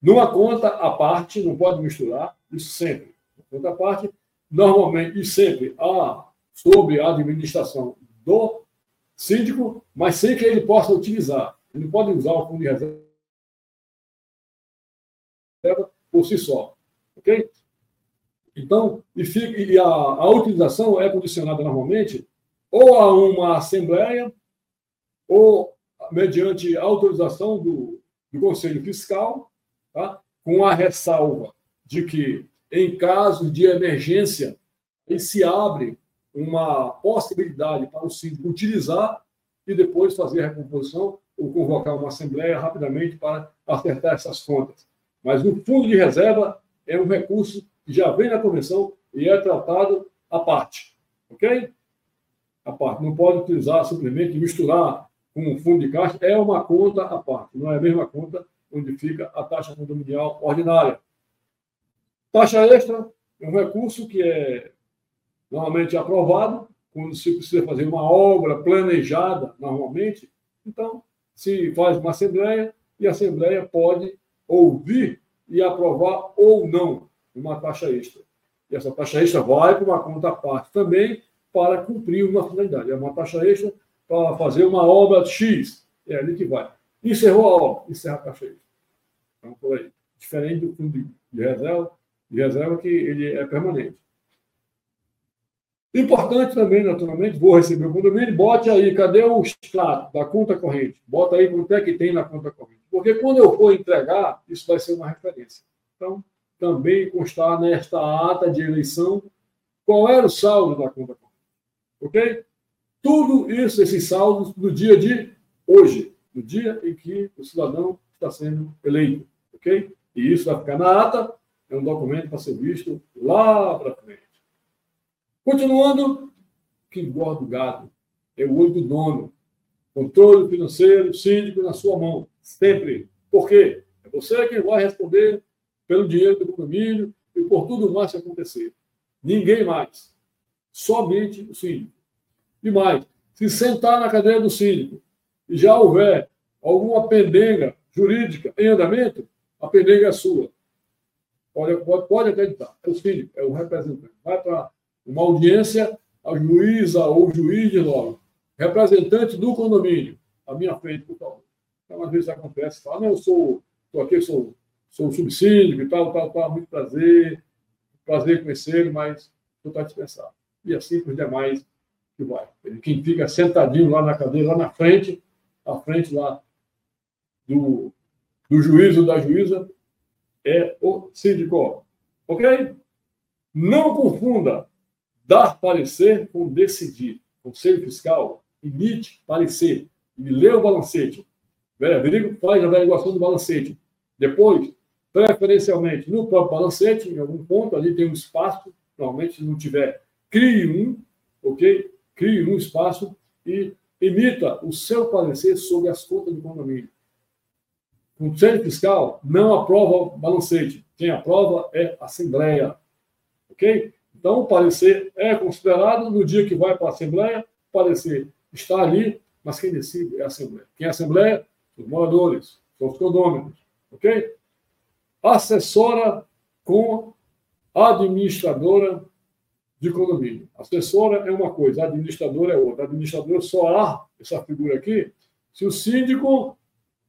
B: numa conta à parte, não pode misturar, isso sempre. Conta à parte, normalmente e sempre há sob a administração do síndico, mas sem que ele possa utilizar. Ele pode usar o fundo de reserva por si só. Ok? Então, e, fica, e a, a utilização é condicionada normalmente ou a uma assembleia ou mediante autorização do, do Conselho Fiscal, tá? com a ressalva de que, em caso de emergência, ele se abre uma possibilidade para o síndico utilizar e depois fazer a recomposição ou convocar uma assembleia rapidamente para acertar essas contas. Mas o fundo de reserva é um recurso que já vem na convenção e é tratado à parte. Ok? À parte. Não pode utilizar simplesmente misturar com um fundo de caixa. É uma conta à parte. Não é a mesma conta onde fica a taxa condominial ordinária. Taxa extra é um recurso que é normalmente aprovado quando se precisa fazer uma obra planejada, normalmente. Então, se faz uma assembleia e a assembleia pode ouvir e aprovar ou não uma taxa extra. E essa taxa extra vai para uma conta à parte também para cumprir uma finalidade. É uma taxa extra para fazer uma obra X. É ali que vai. Encerrou a obra, encerra a taxa extra. Então, por aí. Diferente do fundo de reserva, de reserva que ele é permanente. Importante também, naturalmente, vou receber o condomínio, bote aí, cadê o extrato da conta corrente? Bota aí quanto é que tem na conta corrente. Porque quando eu for entregar, isso vai ser uma referência. Então, também constar nesta ata de eleição qual era o saldo da conta corrente. Ok? Tudo isso, esses saldos, no dia de hoje, no dia em que o cidadão está sendo eleito. Ok? E isso vai ficar na ata, é um documento para ser visto lá para frente. Continuando, que engorda o gado é o olho do dono. Controle financeiro, síndico na sua mão, sempre. Por quê? É você quem vai responder pelo dinheiro do condomínio e por tudo mais que acontecer. Ninguém mais. Somente o síndico. E mais, se sentar na cadeira do síndico e já houver alguma pendenga jurídica em andamento, a pendenga é sua. Pode, pode, pode acreditar. É o síndico, é o representante. Vai para uma audiência, a juíza ou juiz de logo, representante do condomínio, à minha frente, por favor. Então, às vezes acontece, fala, não, eu sou, estou aqui, sou, sou subsídio e tal, tal, tal, muito prazer, prazer conhecê-lo, mas estou dispensado. E assim para os demais que vai. Quem fica sentadinho lá na cadeira, lá na frente, à frente lá do, do juiz ou da juíza, é o síndico. Ok? Não confunda dar parecer com decidir. Conselho Fiscal emite parecer e lê o balancete. Verifica, faz a averiguação do balancete. Depois, preferencialmente, no próprio balancete, em algum ponto, ali tem um espaço, normalmente, se não tiver, crie um, ok? Crie um espaço e emita o seu parecer sobre as contas do condomínio. O Conselho Fiscal não aprova o balancete. Quem aprova é a Assembleia. Ok? Então, o parecer é considerado no dia que vai para a Assembleia, o parecer está ali, mas quem decide é a Assembleia. Quem é a Assembleia? Os moradores, os condôminos, ok? Assessora com administradora de condomínio. Assessora é uma coisa, administradora é outra. Administradora só há essa figura aqui se o síndico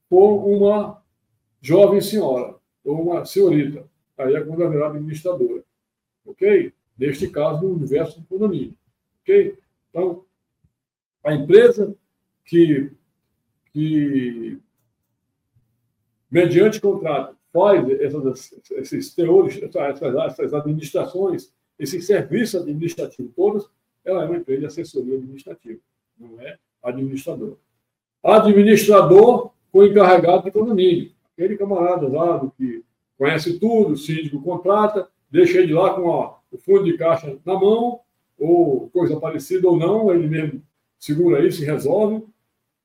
B: for uma jovem senhora ou uma senhorita. Aí é haverá administradora. Ok? Neste caso, no universo do condomínio. Ok? Então, a empresa que, que mediante contrato, faz essas, esses teores, essas, essas administrações, esses serviços administrativos todos, ela é uma empresa de assessoria administrativa, não é administrador. Administrador com encarregado de condomínio. Aquele camarada lá do que conhece tudo, o síndico contrata, deixa ele lá com a o fundo de caixa na mão, ou coisa parecida ou não, ele mesmo segura isso e resolve.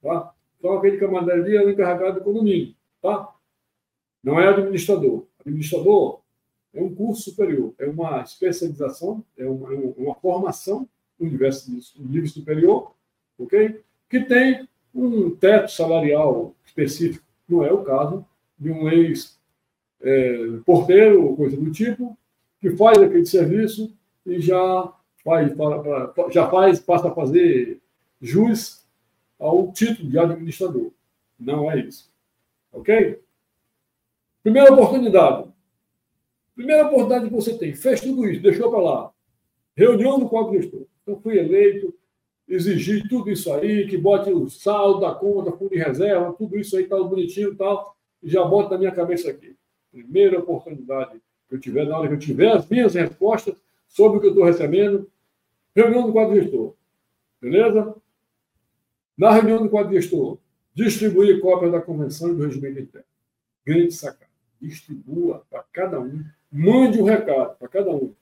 B: Tá? Então, aquele camarada ali é o encarregado do condomínio. Tá? Não é administrador. Administrador é um curso superior, é uma especialização, é uma, é uma formação um nível superior, ok? Que tem um teto salarial específico. Não é o caso de um ex-porteiro é, ou coisa do tipo, que faz aquele serviço e já faz, já faz, passa a fazer jus ao título de administrador. Não é isso. Ok? Primeira oportunidade. Primeira oportunidade que você tem. Fez tudo isso, deixou para lá. Reunião do quadro gestor. Então, fui eleito, exigi tudo isso aí, que bote o saldo da conta, fundo de reserva, tudo isso aí está bonitinho e tal, e já boto na minha cabeça aqui. Primeira oportunidade que eu tiver, na hora que eu tiver as minhas respostas sobre o que eu estou recebendo, reunião do quadro gestor. Beleza? Na reunião do quadro gestor, distribuir cópias da convenção e do regimento interno. Grande sacada. Distribua para cada um. Mande um recado para cada um.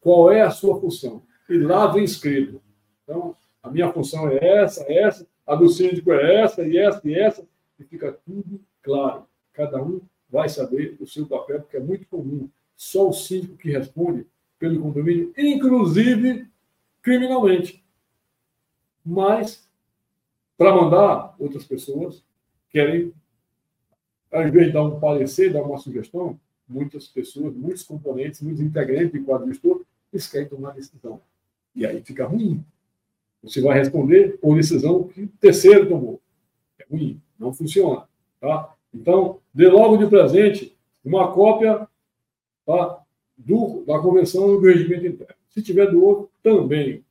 B: Qual é a sua função? E lá vem escrito. Então, a minha função é essa, essa, a do síndico é essa, e essa, e essa, e fica tudo claro. Cada um vai saber o seu papel, porque é muito comum. Só o síndico que responde pelo condomínio, inclusive criminalmente. Mas, para mandar outras pessoas, querem, ao invés de dar um parecer, dar uma sugestão, muitas pessoas, muitos componentes, muitos integrantes do quadro gestor, eles querem tomar decisão. E aí fica ruim. Você vai responder por decisão que o terceiro tomou. É ruim, não funciona. Tá? Então, dê logo de presente uma cópia tá, do, da convenção do regimento interno. Se tiver do outro, também.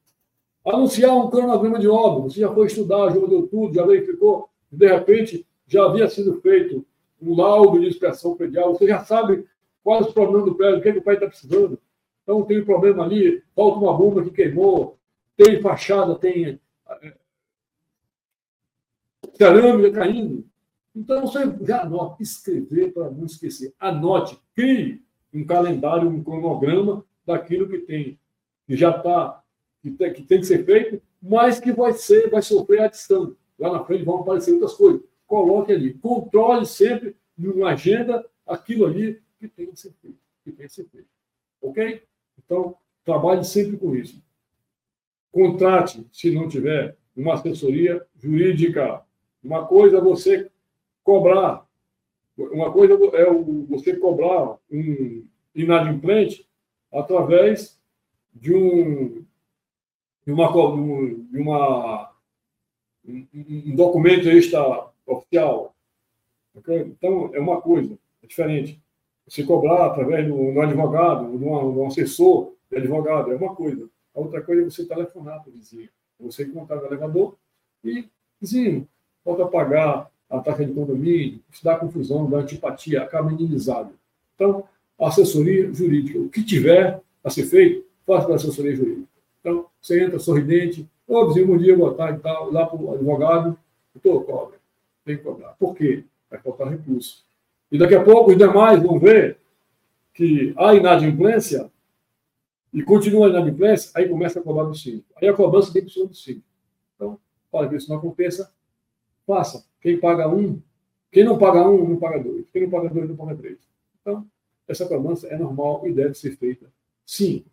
B: Anunciar um cronograma de obra. Você já foi estudar, já deu tudo, já verificou. De repente, já havia sido feito um laudo de inspeção predial. Você já sabe quais os problemas do prédio, o que, é que o pai está precisando. Então, tem um problema ali, falta uma bomba que queimou, tem fachada, tem é, cerâmica caindo. Então, você já anote, escrever para não esquecer. Anote, crie um calendário, um cronograma daquilo que tem, que já está, que tem, que tem que ser feito, mas que vai ser, vai sofrer adição. Lá na frente vão aparecer outras coisas. Coloque ali. Controle sempre numa agenda aquilo ali que tem que ser feito. Que tem que ser feito. Ok? Então, trabalhe sempre com isso. Contrate, se não tiver, uma assessoria jurídica. Uma coisa é você cobrar, uma coisa é você cobrar um inadimplente através de um, de uma, de uma um documento extra oficial. Okay? Então, é uma coisa, é diferente. Se cobrar através do, do advogado, de um, assessor de advogado, é uma coisa. A outra coisa é você telefonar para o vizinho. Você encontrar no elevador e, vizinho, falta pagar a taxa de condomínio, isso dá confusão, dá antipatia, acaba minimizado. Então, assessoria jurídica. O que tiver a ser feito, faça para a assessoria jurídica. Então, você entra sorridente, vizinho, bom dia, boa tarde, tal, lá para o advogado, doutor, cobra. Tem que cobrar. Por quê? Vai faltar recurso. E daqui a pouco os demais vão ver que há inadimplência e continua a inadimplência, aí começa a cobrar do síndico. Aí a cobrança tem que ser do síndico. Então, para que isso não aconteça, faça. Quem paga um, quem não paga um, não paga dois. Quem não paga dois, não paga três. Então, essa cobrança é normal e deve ser feita sim.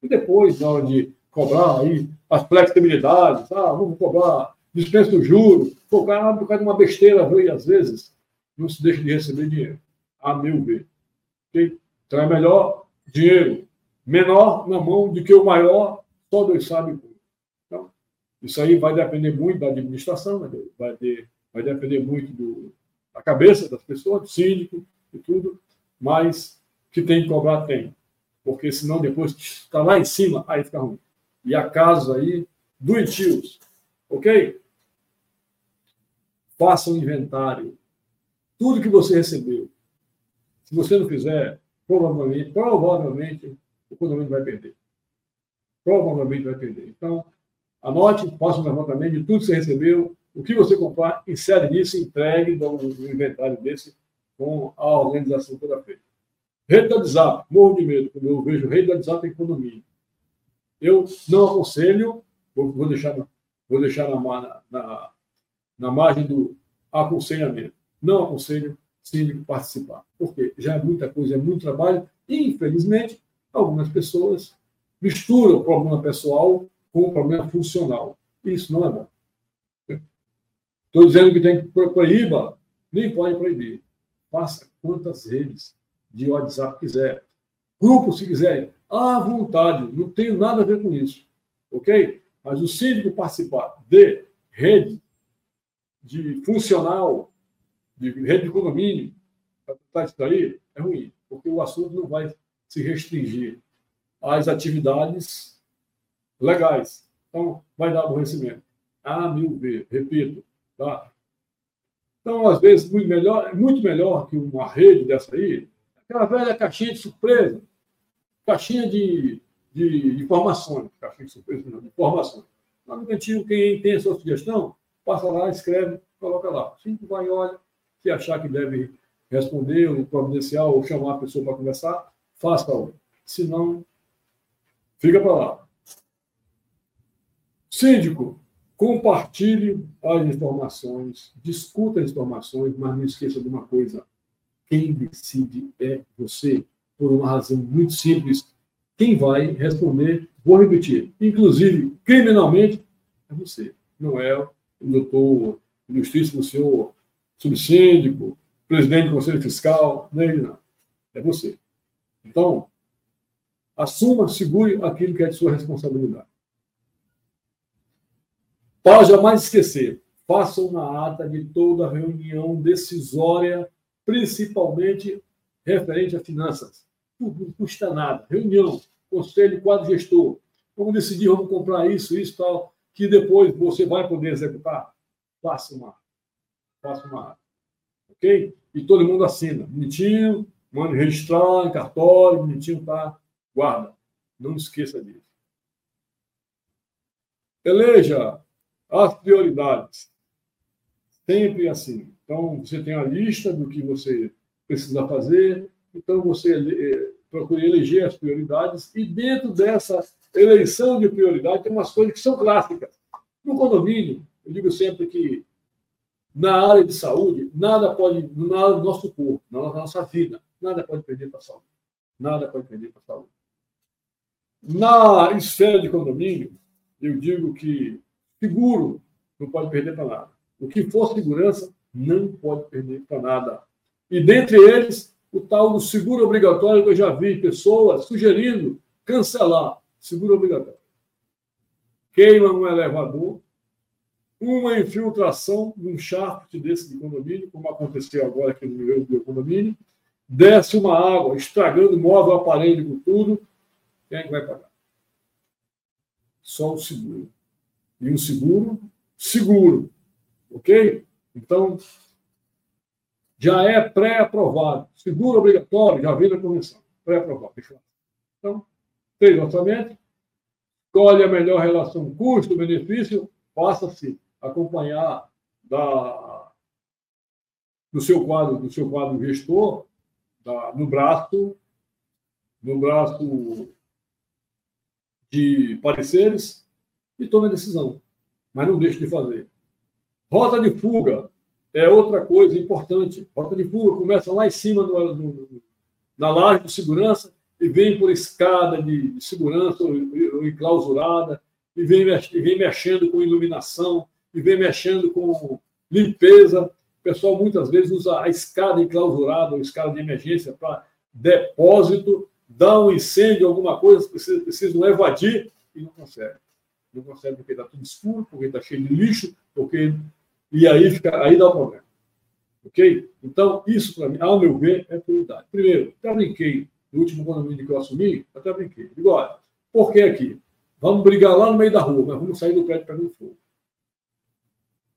B: E depois, na hora de cobrar aí as flexibilidades, ah, vamos cobrar dispensa do juro, focar por causa de uma besteira, às vezes, não se deixa de receber dinheiro, a meu ver. Okay? Então é melhor dinheiro menor na mão do que o maior, só Deus sabe como. Então, isso aí vai depender muito da administração, vai, ter, depender muito do, da cabeça das pessoas, do síndico e tudo, mas que tem que cobrar, tem. Porque senão depois está lá em cima, aí fica ruim. E há casos aí doentios, ok? Faça um inventário tudo que você recebeu. Se você não fizer, provavelmente, provavelmente o condomínio vai perder. Provavelmente vai perder. Então, anote, faça um levantamento de tudo que você recebeu, o que você comprar, insere nisso, entregue um inventário desse com a organização toda feita. Rede da WhatsApp, morro de medo, quando eu vejo rede da WhatsApp em condomínio. Eu não aconselho, vou, deixar, vou deixar na, na, na margem do aconselhamento não aconselho síndico participar, porque já é muita coisa, é muito trabalho, Infelizmente, algumas pessoas misturam o problema pessoal com o problema funcional. Isso não é bom. Estou dizendo que tem que proíba, nem pode proibir. Faça quantas redes de WhatsApp quiser. Grupo, se quiser. À vontade. Não tenho nada a ver com isso. Ok? Mas o síndico participar de rede de funcional, de rede de condomínio, para tratar isso daí, é ruim, porque o assunto não vai se restringir às atividades legais. Então, vai dar aborrecimento. A meu ver, repito, tá? Então, às vezes, muito melhor, muito melhor que uma rede dessa aí, aquela velha caixinha de surpresa, caixinha de, de informações, caixinha de surpresa, não, de informações. Lá no cantinho, quem tem a sua sugestão, passa lá, escreve, coloca lá. Cinco vai, olha, se achar que deve responder, ou providencial, ou chamar a pessoa para conversar, faça-o. Se não, fica para lá. Síndico, compartilhe as informações, discuta as informações, mas não esqueça de uma coisa: quem decide é você, por uma razão muito simples. Quem vai responder, vou repetir, inclusive criminalmente, é você, não é o doutor ilustríssimo senhor subsíndico, presidente do Conselho Fiscal, é ele, não. É você. Então, assuma, segure aquilo que é de sua responsabilidade. Para jamais esquecer, faça uma ata de toda reunião decisória, principalmente referente a finanças. Não custa nada. Reunião, conselho, quadro gestor. Vamos decidir, vamos comprar isso, isso, tal, que depois você vai poder executar. Faça uma, faça uma ata. Ok? E todo mundo assina. Bonitinho, manda registrar em cartório, bonitinho, tá? Guarda. Não esqueça disso. Eleja as prioridades. Sempre assim. Então, você tem a lista do que você precisa fazer, então você eh, procura eleger as prioridades, e dentro dessa eleição de prioridade tem umas coisas que são clássicas. No condomínio, eu digo sempre que na área de saúde, nada pode, no nosso corpo, na nossa vida, nada pode perder para a saúde. Nada pode perder para a saúde. Na esfera de condomínio, eu digo que Seguro não pode perder para nada. O que for segurança não pode perder para nada. E dentre eles, o tal do seguro obrigatório que eu já vi pessoas sugerindo cancelar seguro obrigatório. Queima um elevador, uma infiltração num shaft desse de condomínio, como aconteceu agora aqui no meu condomínio, desce uma água, estragando móvel, aparelho, tudo. Quem é que vai pagar? Só o seguro e um seguro seguro. Ok? Então, já é pré-aprovado. Seguro obrigatório, já vem na convenção. Pré-aprovado. Então, fez orçamento, escolhe a melhor relação custo-benefício, passa-se acompanhar da, do seu quadro, do seu quadro gestor, da, no braço, no braço de pareceres, e tome a decisão. Mas não deixe de fazer. Rota de fuga é outra coisa importante. Rota de fuga começa lá em cima, no, no, na laje de segurança, e vem por escada de, de segurança ou, ou enclausurada, e vem, e vem mexendo com iluminação, e vem mexendo com limpeza. O pessoal muitas vezes usa a escada enclausurada ou escada de emergência para depósito, dá um incêndio, alguma coisa, precisam, precisam evadir e não consegue não consegue porque está tudo escuro, porque está cheio de lixo, porque e aí fica, aí dá o problema. Ok? Então, isso para mim, ao meu ver, é prioridade. Primeiro, até brinquei, no último condomínio que eu assumi, até brinquei. Digo, olha, por que aqui? Vamos brigar lá no meio da rua, mas vamos sair do prédio pegando fogo.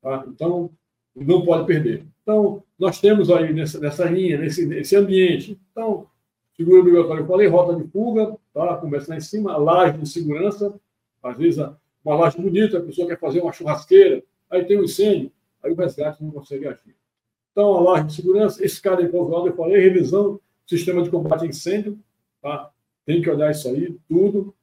B: Tá? Então, não pode perder. Então, nós temos aí nessa, nessa linha, nesse, nesse ambiente. Então, seguro obrigatório, eu falei, rota de fuga, tá? começa lá em cima, laje de segurança, às vezes a, uma laje bonita, a pessoa quer fazer uma churrasqueira, aí tem um incêndio, aí o resgate não consegue agir. Então, a laje de segurança, esse cara lado, eu falei, revisão sistema de combate a incêndio, tá? tem que olhar isso aí, tudo.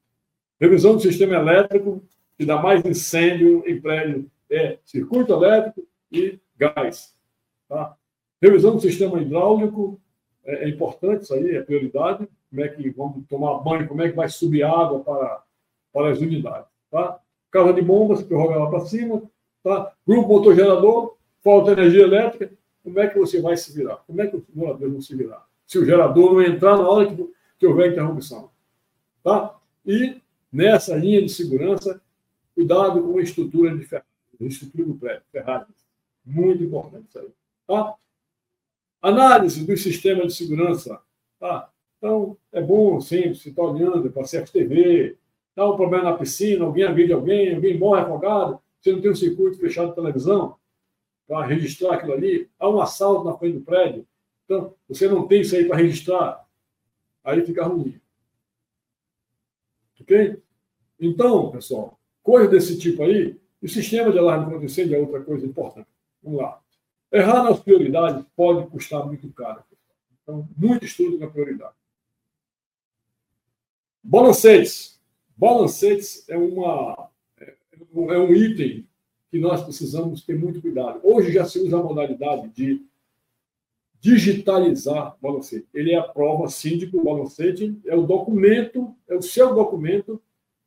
B: Revisão do sistema elétrico, que dá mais incêndio em prédio, é circuito elétrico e gás. Tá? Revisão do sistema hidráulico, é, é importante, isso aí é prioridade. como é que vamos tomar banho, como é que vai subir água para, para as unidades. Tá? Casa de bombas, prorroga lá para cima. Tá? Grupo motor gerador, falta energia elétrica, como é que você vai se virar? Como é que os moradores vão se virar? Se o gerador não entrar na hora que, que houver interrupção. Tá? E nessa linha de segurança, cuidado com a estrutura de ferragens, a estrutura do prédio, ferragens. Muito importante isso aí. Tá? Análise do sistema de segurança. Tá? Então, é bom sempre se está olhando para a CFTV, dá um problema na piscina, alguém agride alguém, alguém morre afogado, você não tem um circuito fechado de televisão para registrar aquilo ali, há um assalto na frente do prédio, então você não tem isso aí para registrar, aí fica ruim. Ok? Então, pessoal, coisa desse tipo aí, o sistema de alarme contra incêndio é outra coisa importante. Vamos lá. Errar nas prioridades pode custar muito caro. Então, muito estudo na prioridade. Balancetes. Balancetes é, uma, é, um item que nós precisamos ter muito cuidado. Hoje já se usa a modalidade de digitalizar balancete. Ele é a prova síndico, o balancete é o documento, é o seu documento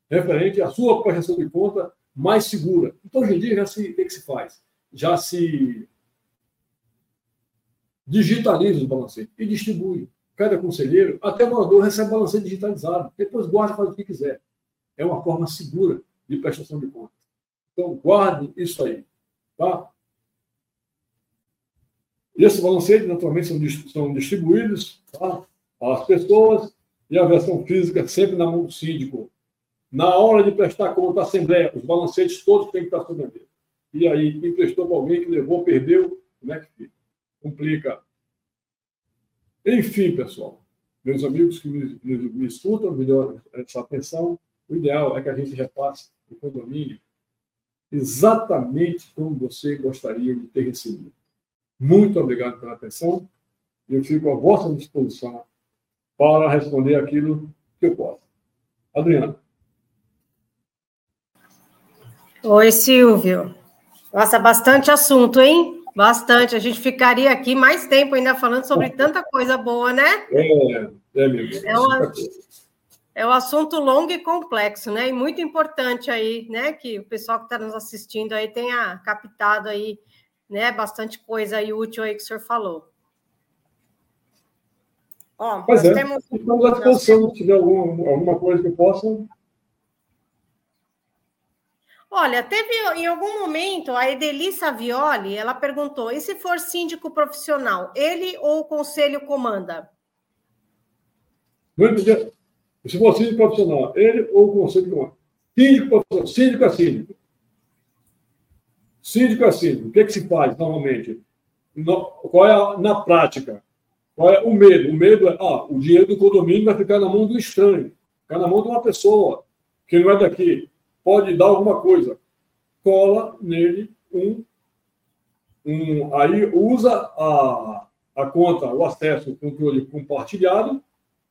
B: referente à sua prestação de conta mais segura. Então, hoje em dia, já se, o que, se faz? Já se digitaliza o balancete e distribui cada conselheiro, até o morador recebe balancete digitalizado. Depois guarda faz o que quiser. É uma forma segura de prestação de contas. Então, guarde isso aí. Tá? E esses balancetes, naturalmente, são, são distribuídos tá? às pessoas e a versão física sempre na mão do síndico. Na hora de prestar conta à Assembleia, os balancetes todos têm que estar sob a mesa. E aí, quem prestou para alguém que levou, perdeu, como é que fica? Complica enfim, pessoal, meus amigos que me, me, me escutam, me dão essa atenção, o ideal é que a gente repasse o condomínio exatamente como você gostaria de ter recebido. Muito obrigado pela atenção. Eu fico à vossa disposição para responder aquilo que eu posso. Adriana.
C: Oi, Silvio. Nossa, bastante assunto, hein? Bastante. A gente ficaria aqui mais tempo ainda falando sobre tanta coisa boa, né?
B: É, é mesmo.
C: É, uma, é um assunto longo e complexo, né? E muito importante aí, né? Que o pessoal que está nos assistindo aí tenha captado aí, né? Bastante coisa aí útil aí que o senhor falou.
B: Ó, pois nós é. temos. Estamos à disposição, se tiver alguma, alguma coisa que eu possa
C: Olha, teve em algum momento a Edeli Savioli, ela perguntou: e se for síndico profissional, ele ou o conselho comanda?
B: Entendi. Se for síndico profissional, ele ou o conselho comanda? Síndico profissional, síndico é síndico. Síndico é síndico. O que, é que se faz normalmente? No, qual é a, na prática? Qual é o medo? O medo é, ah, o dinheiro do condomínio vai ficar na mão do estranho, ficar na mão de uma pessoa que não é daqui pode dar alguma coisa. Cola nele um. um aí usa a, a conta, o acesso, o controle compartilhado.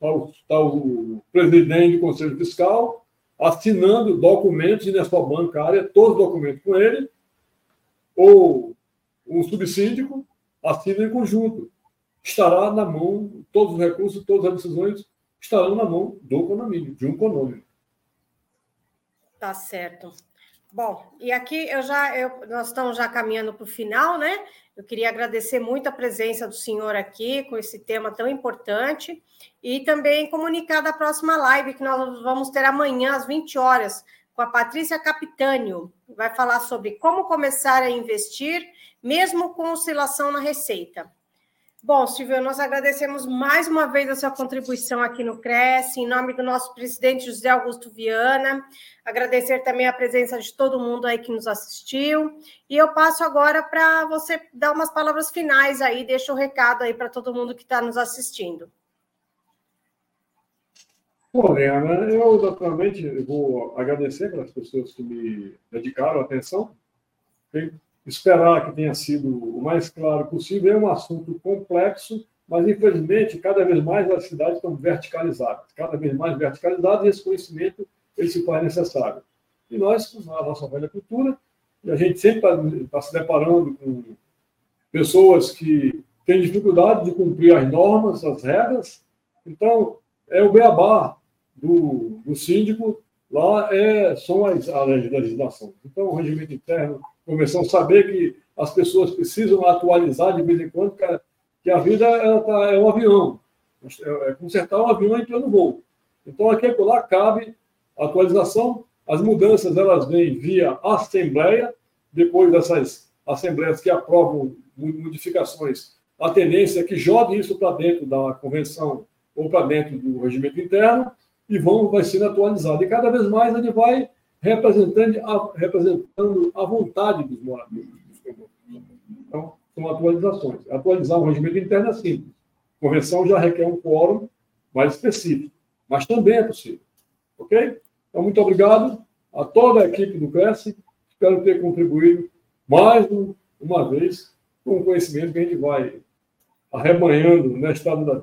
B: Está o, tá o presidente do Conselho Fiscal assinando documentos na sua bancária, todos os documentos com ele, ou um subsíndico assina em conjunto. Estará na mão, todos os recursos, todas as decisões estarão na mão do condomínio, de um condomínio.
C: Tá certo. Bom, e aqui eu já eu, nós estamos já caminhando para o final, né? Eu queria agradecer muito a presença do senhor aqui com esse tema tão importante e também comunicar da próxima live que nós vamos ter amanhã às 20 horas com a Patrícia Capitânio. Vai falar sobre como começar a investir mesmo com oscilação na receita. Bom, Silvio, nós agradecemos mais uma vez a sua contribuição aqui no Cresce, em nome do nosso presidente José Augusto Viana, agradecer também a presença de todo mundo aí que nos assistiu, e eu passo agora para você dar umas palavras finais aí, deixa o um recado aí para todo mundo que está nos assistindo.
B: Bom, Leana, eu naturalmente vou agradecer pelas pessoas que me dedicaram atenção? Esperar que tenha sido o mais claro possível. É um assunto complexo, mas infelizmente cada vez mais as cidades estão verticalizadas, cada vez mais verticalizadas, e esse conhecimento ele se faz necessário. E nós, na nossa velha cultura, a gente sempre está tá se deparando com pessoas que têm dificuldade de cumprir as normas, as regras. Então, é o beabá do, do síndico, lá é, são as, a legislação. Então, o regimento interno, convenção, saber que as pessoas precisam atualizar de vez em quando, que a, a vida ela tá, é um avião, é, é consertar um avião em plano voo. Então, aqui e lá cabe atualização, as mudanças elas vêm via assembleia, depois dessas assembleias que aprovam modificações, a tendência é que jogue isso para dentro da convenção ou para dentro do regimento interno e vão, vai sendo atualizado. E cada vez mais ele vai representando a, representando a vontade dos moradores. Então, são atualizações. Atualizar o regimento interno é simples. Convenção já requer um quórum mais específico, mas também é possível. Ok? Então, muito obrigado a toda a equipe do Cresce. Espero ter contribuído mais uma vez com o conhecimento que a gente vai arrebanhando no estado da.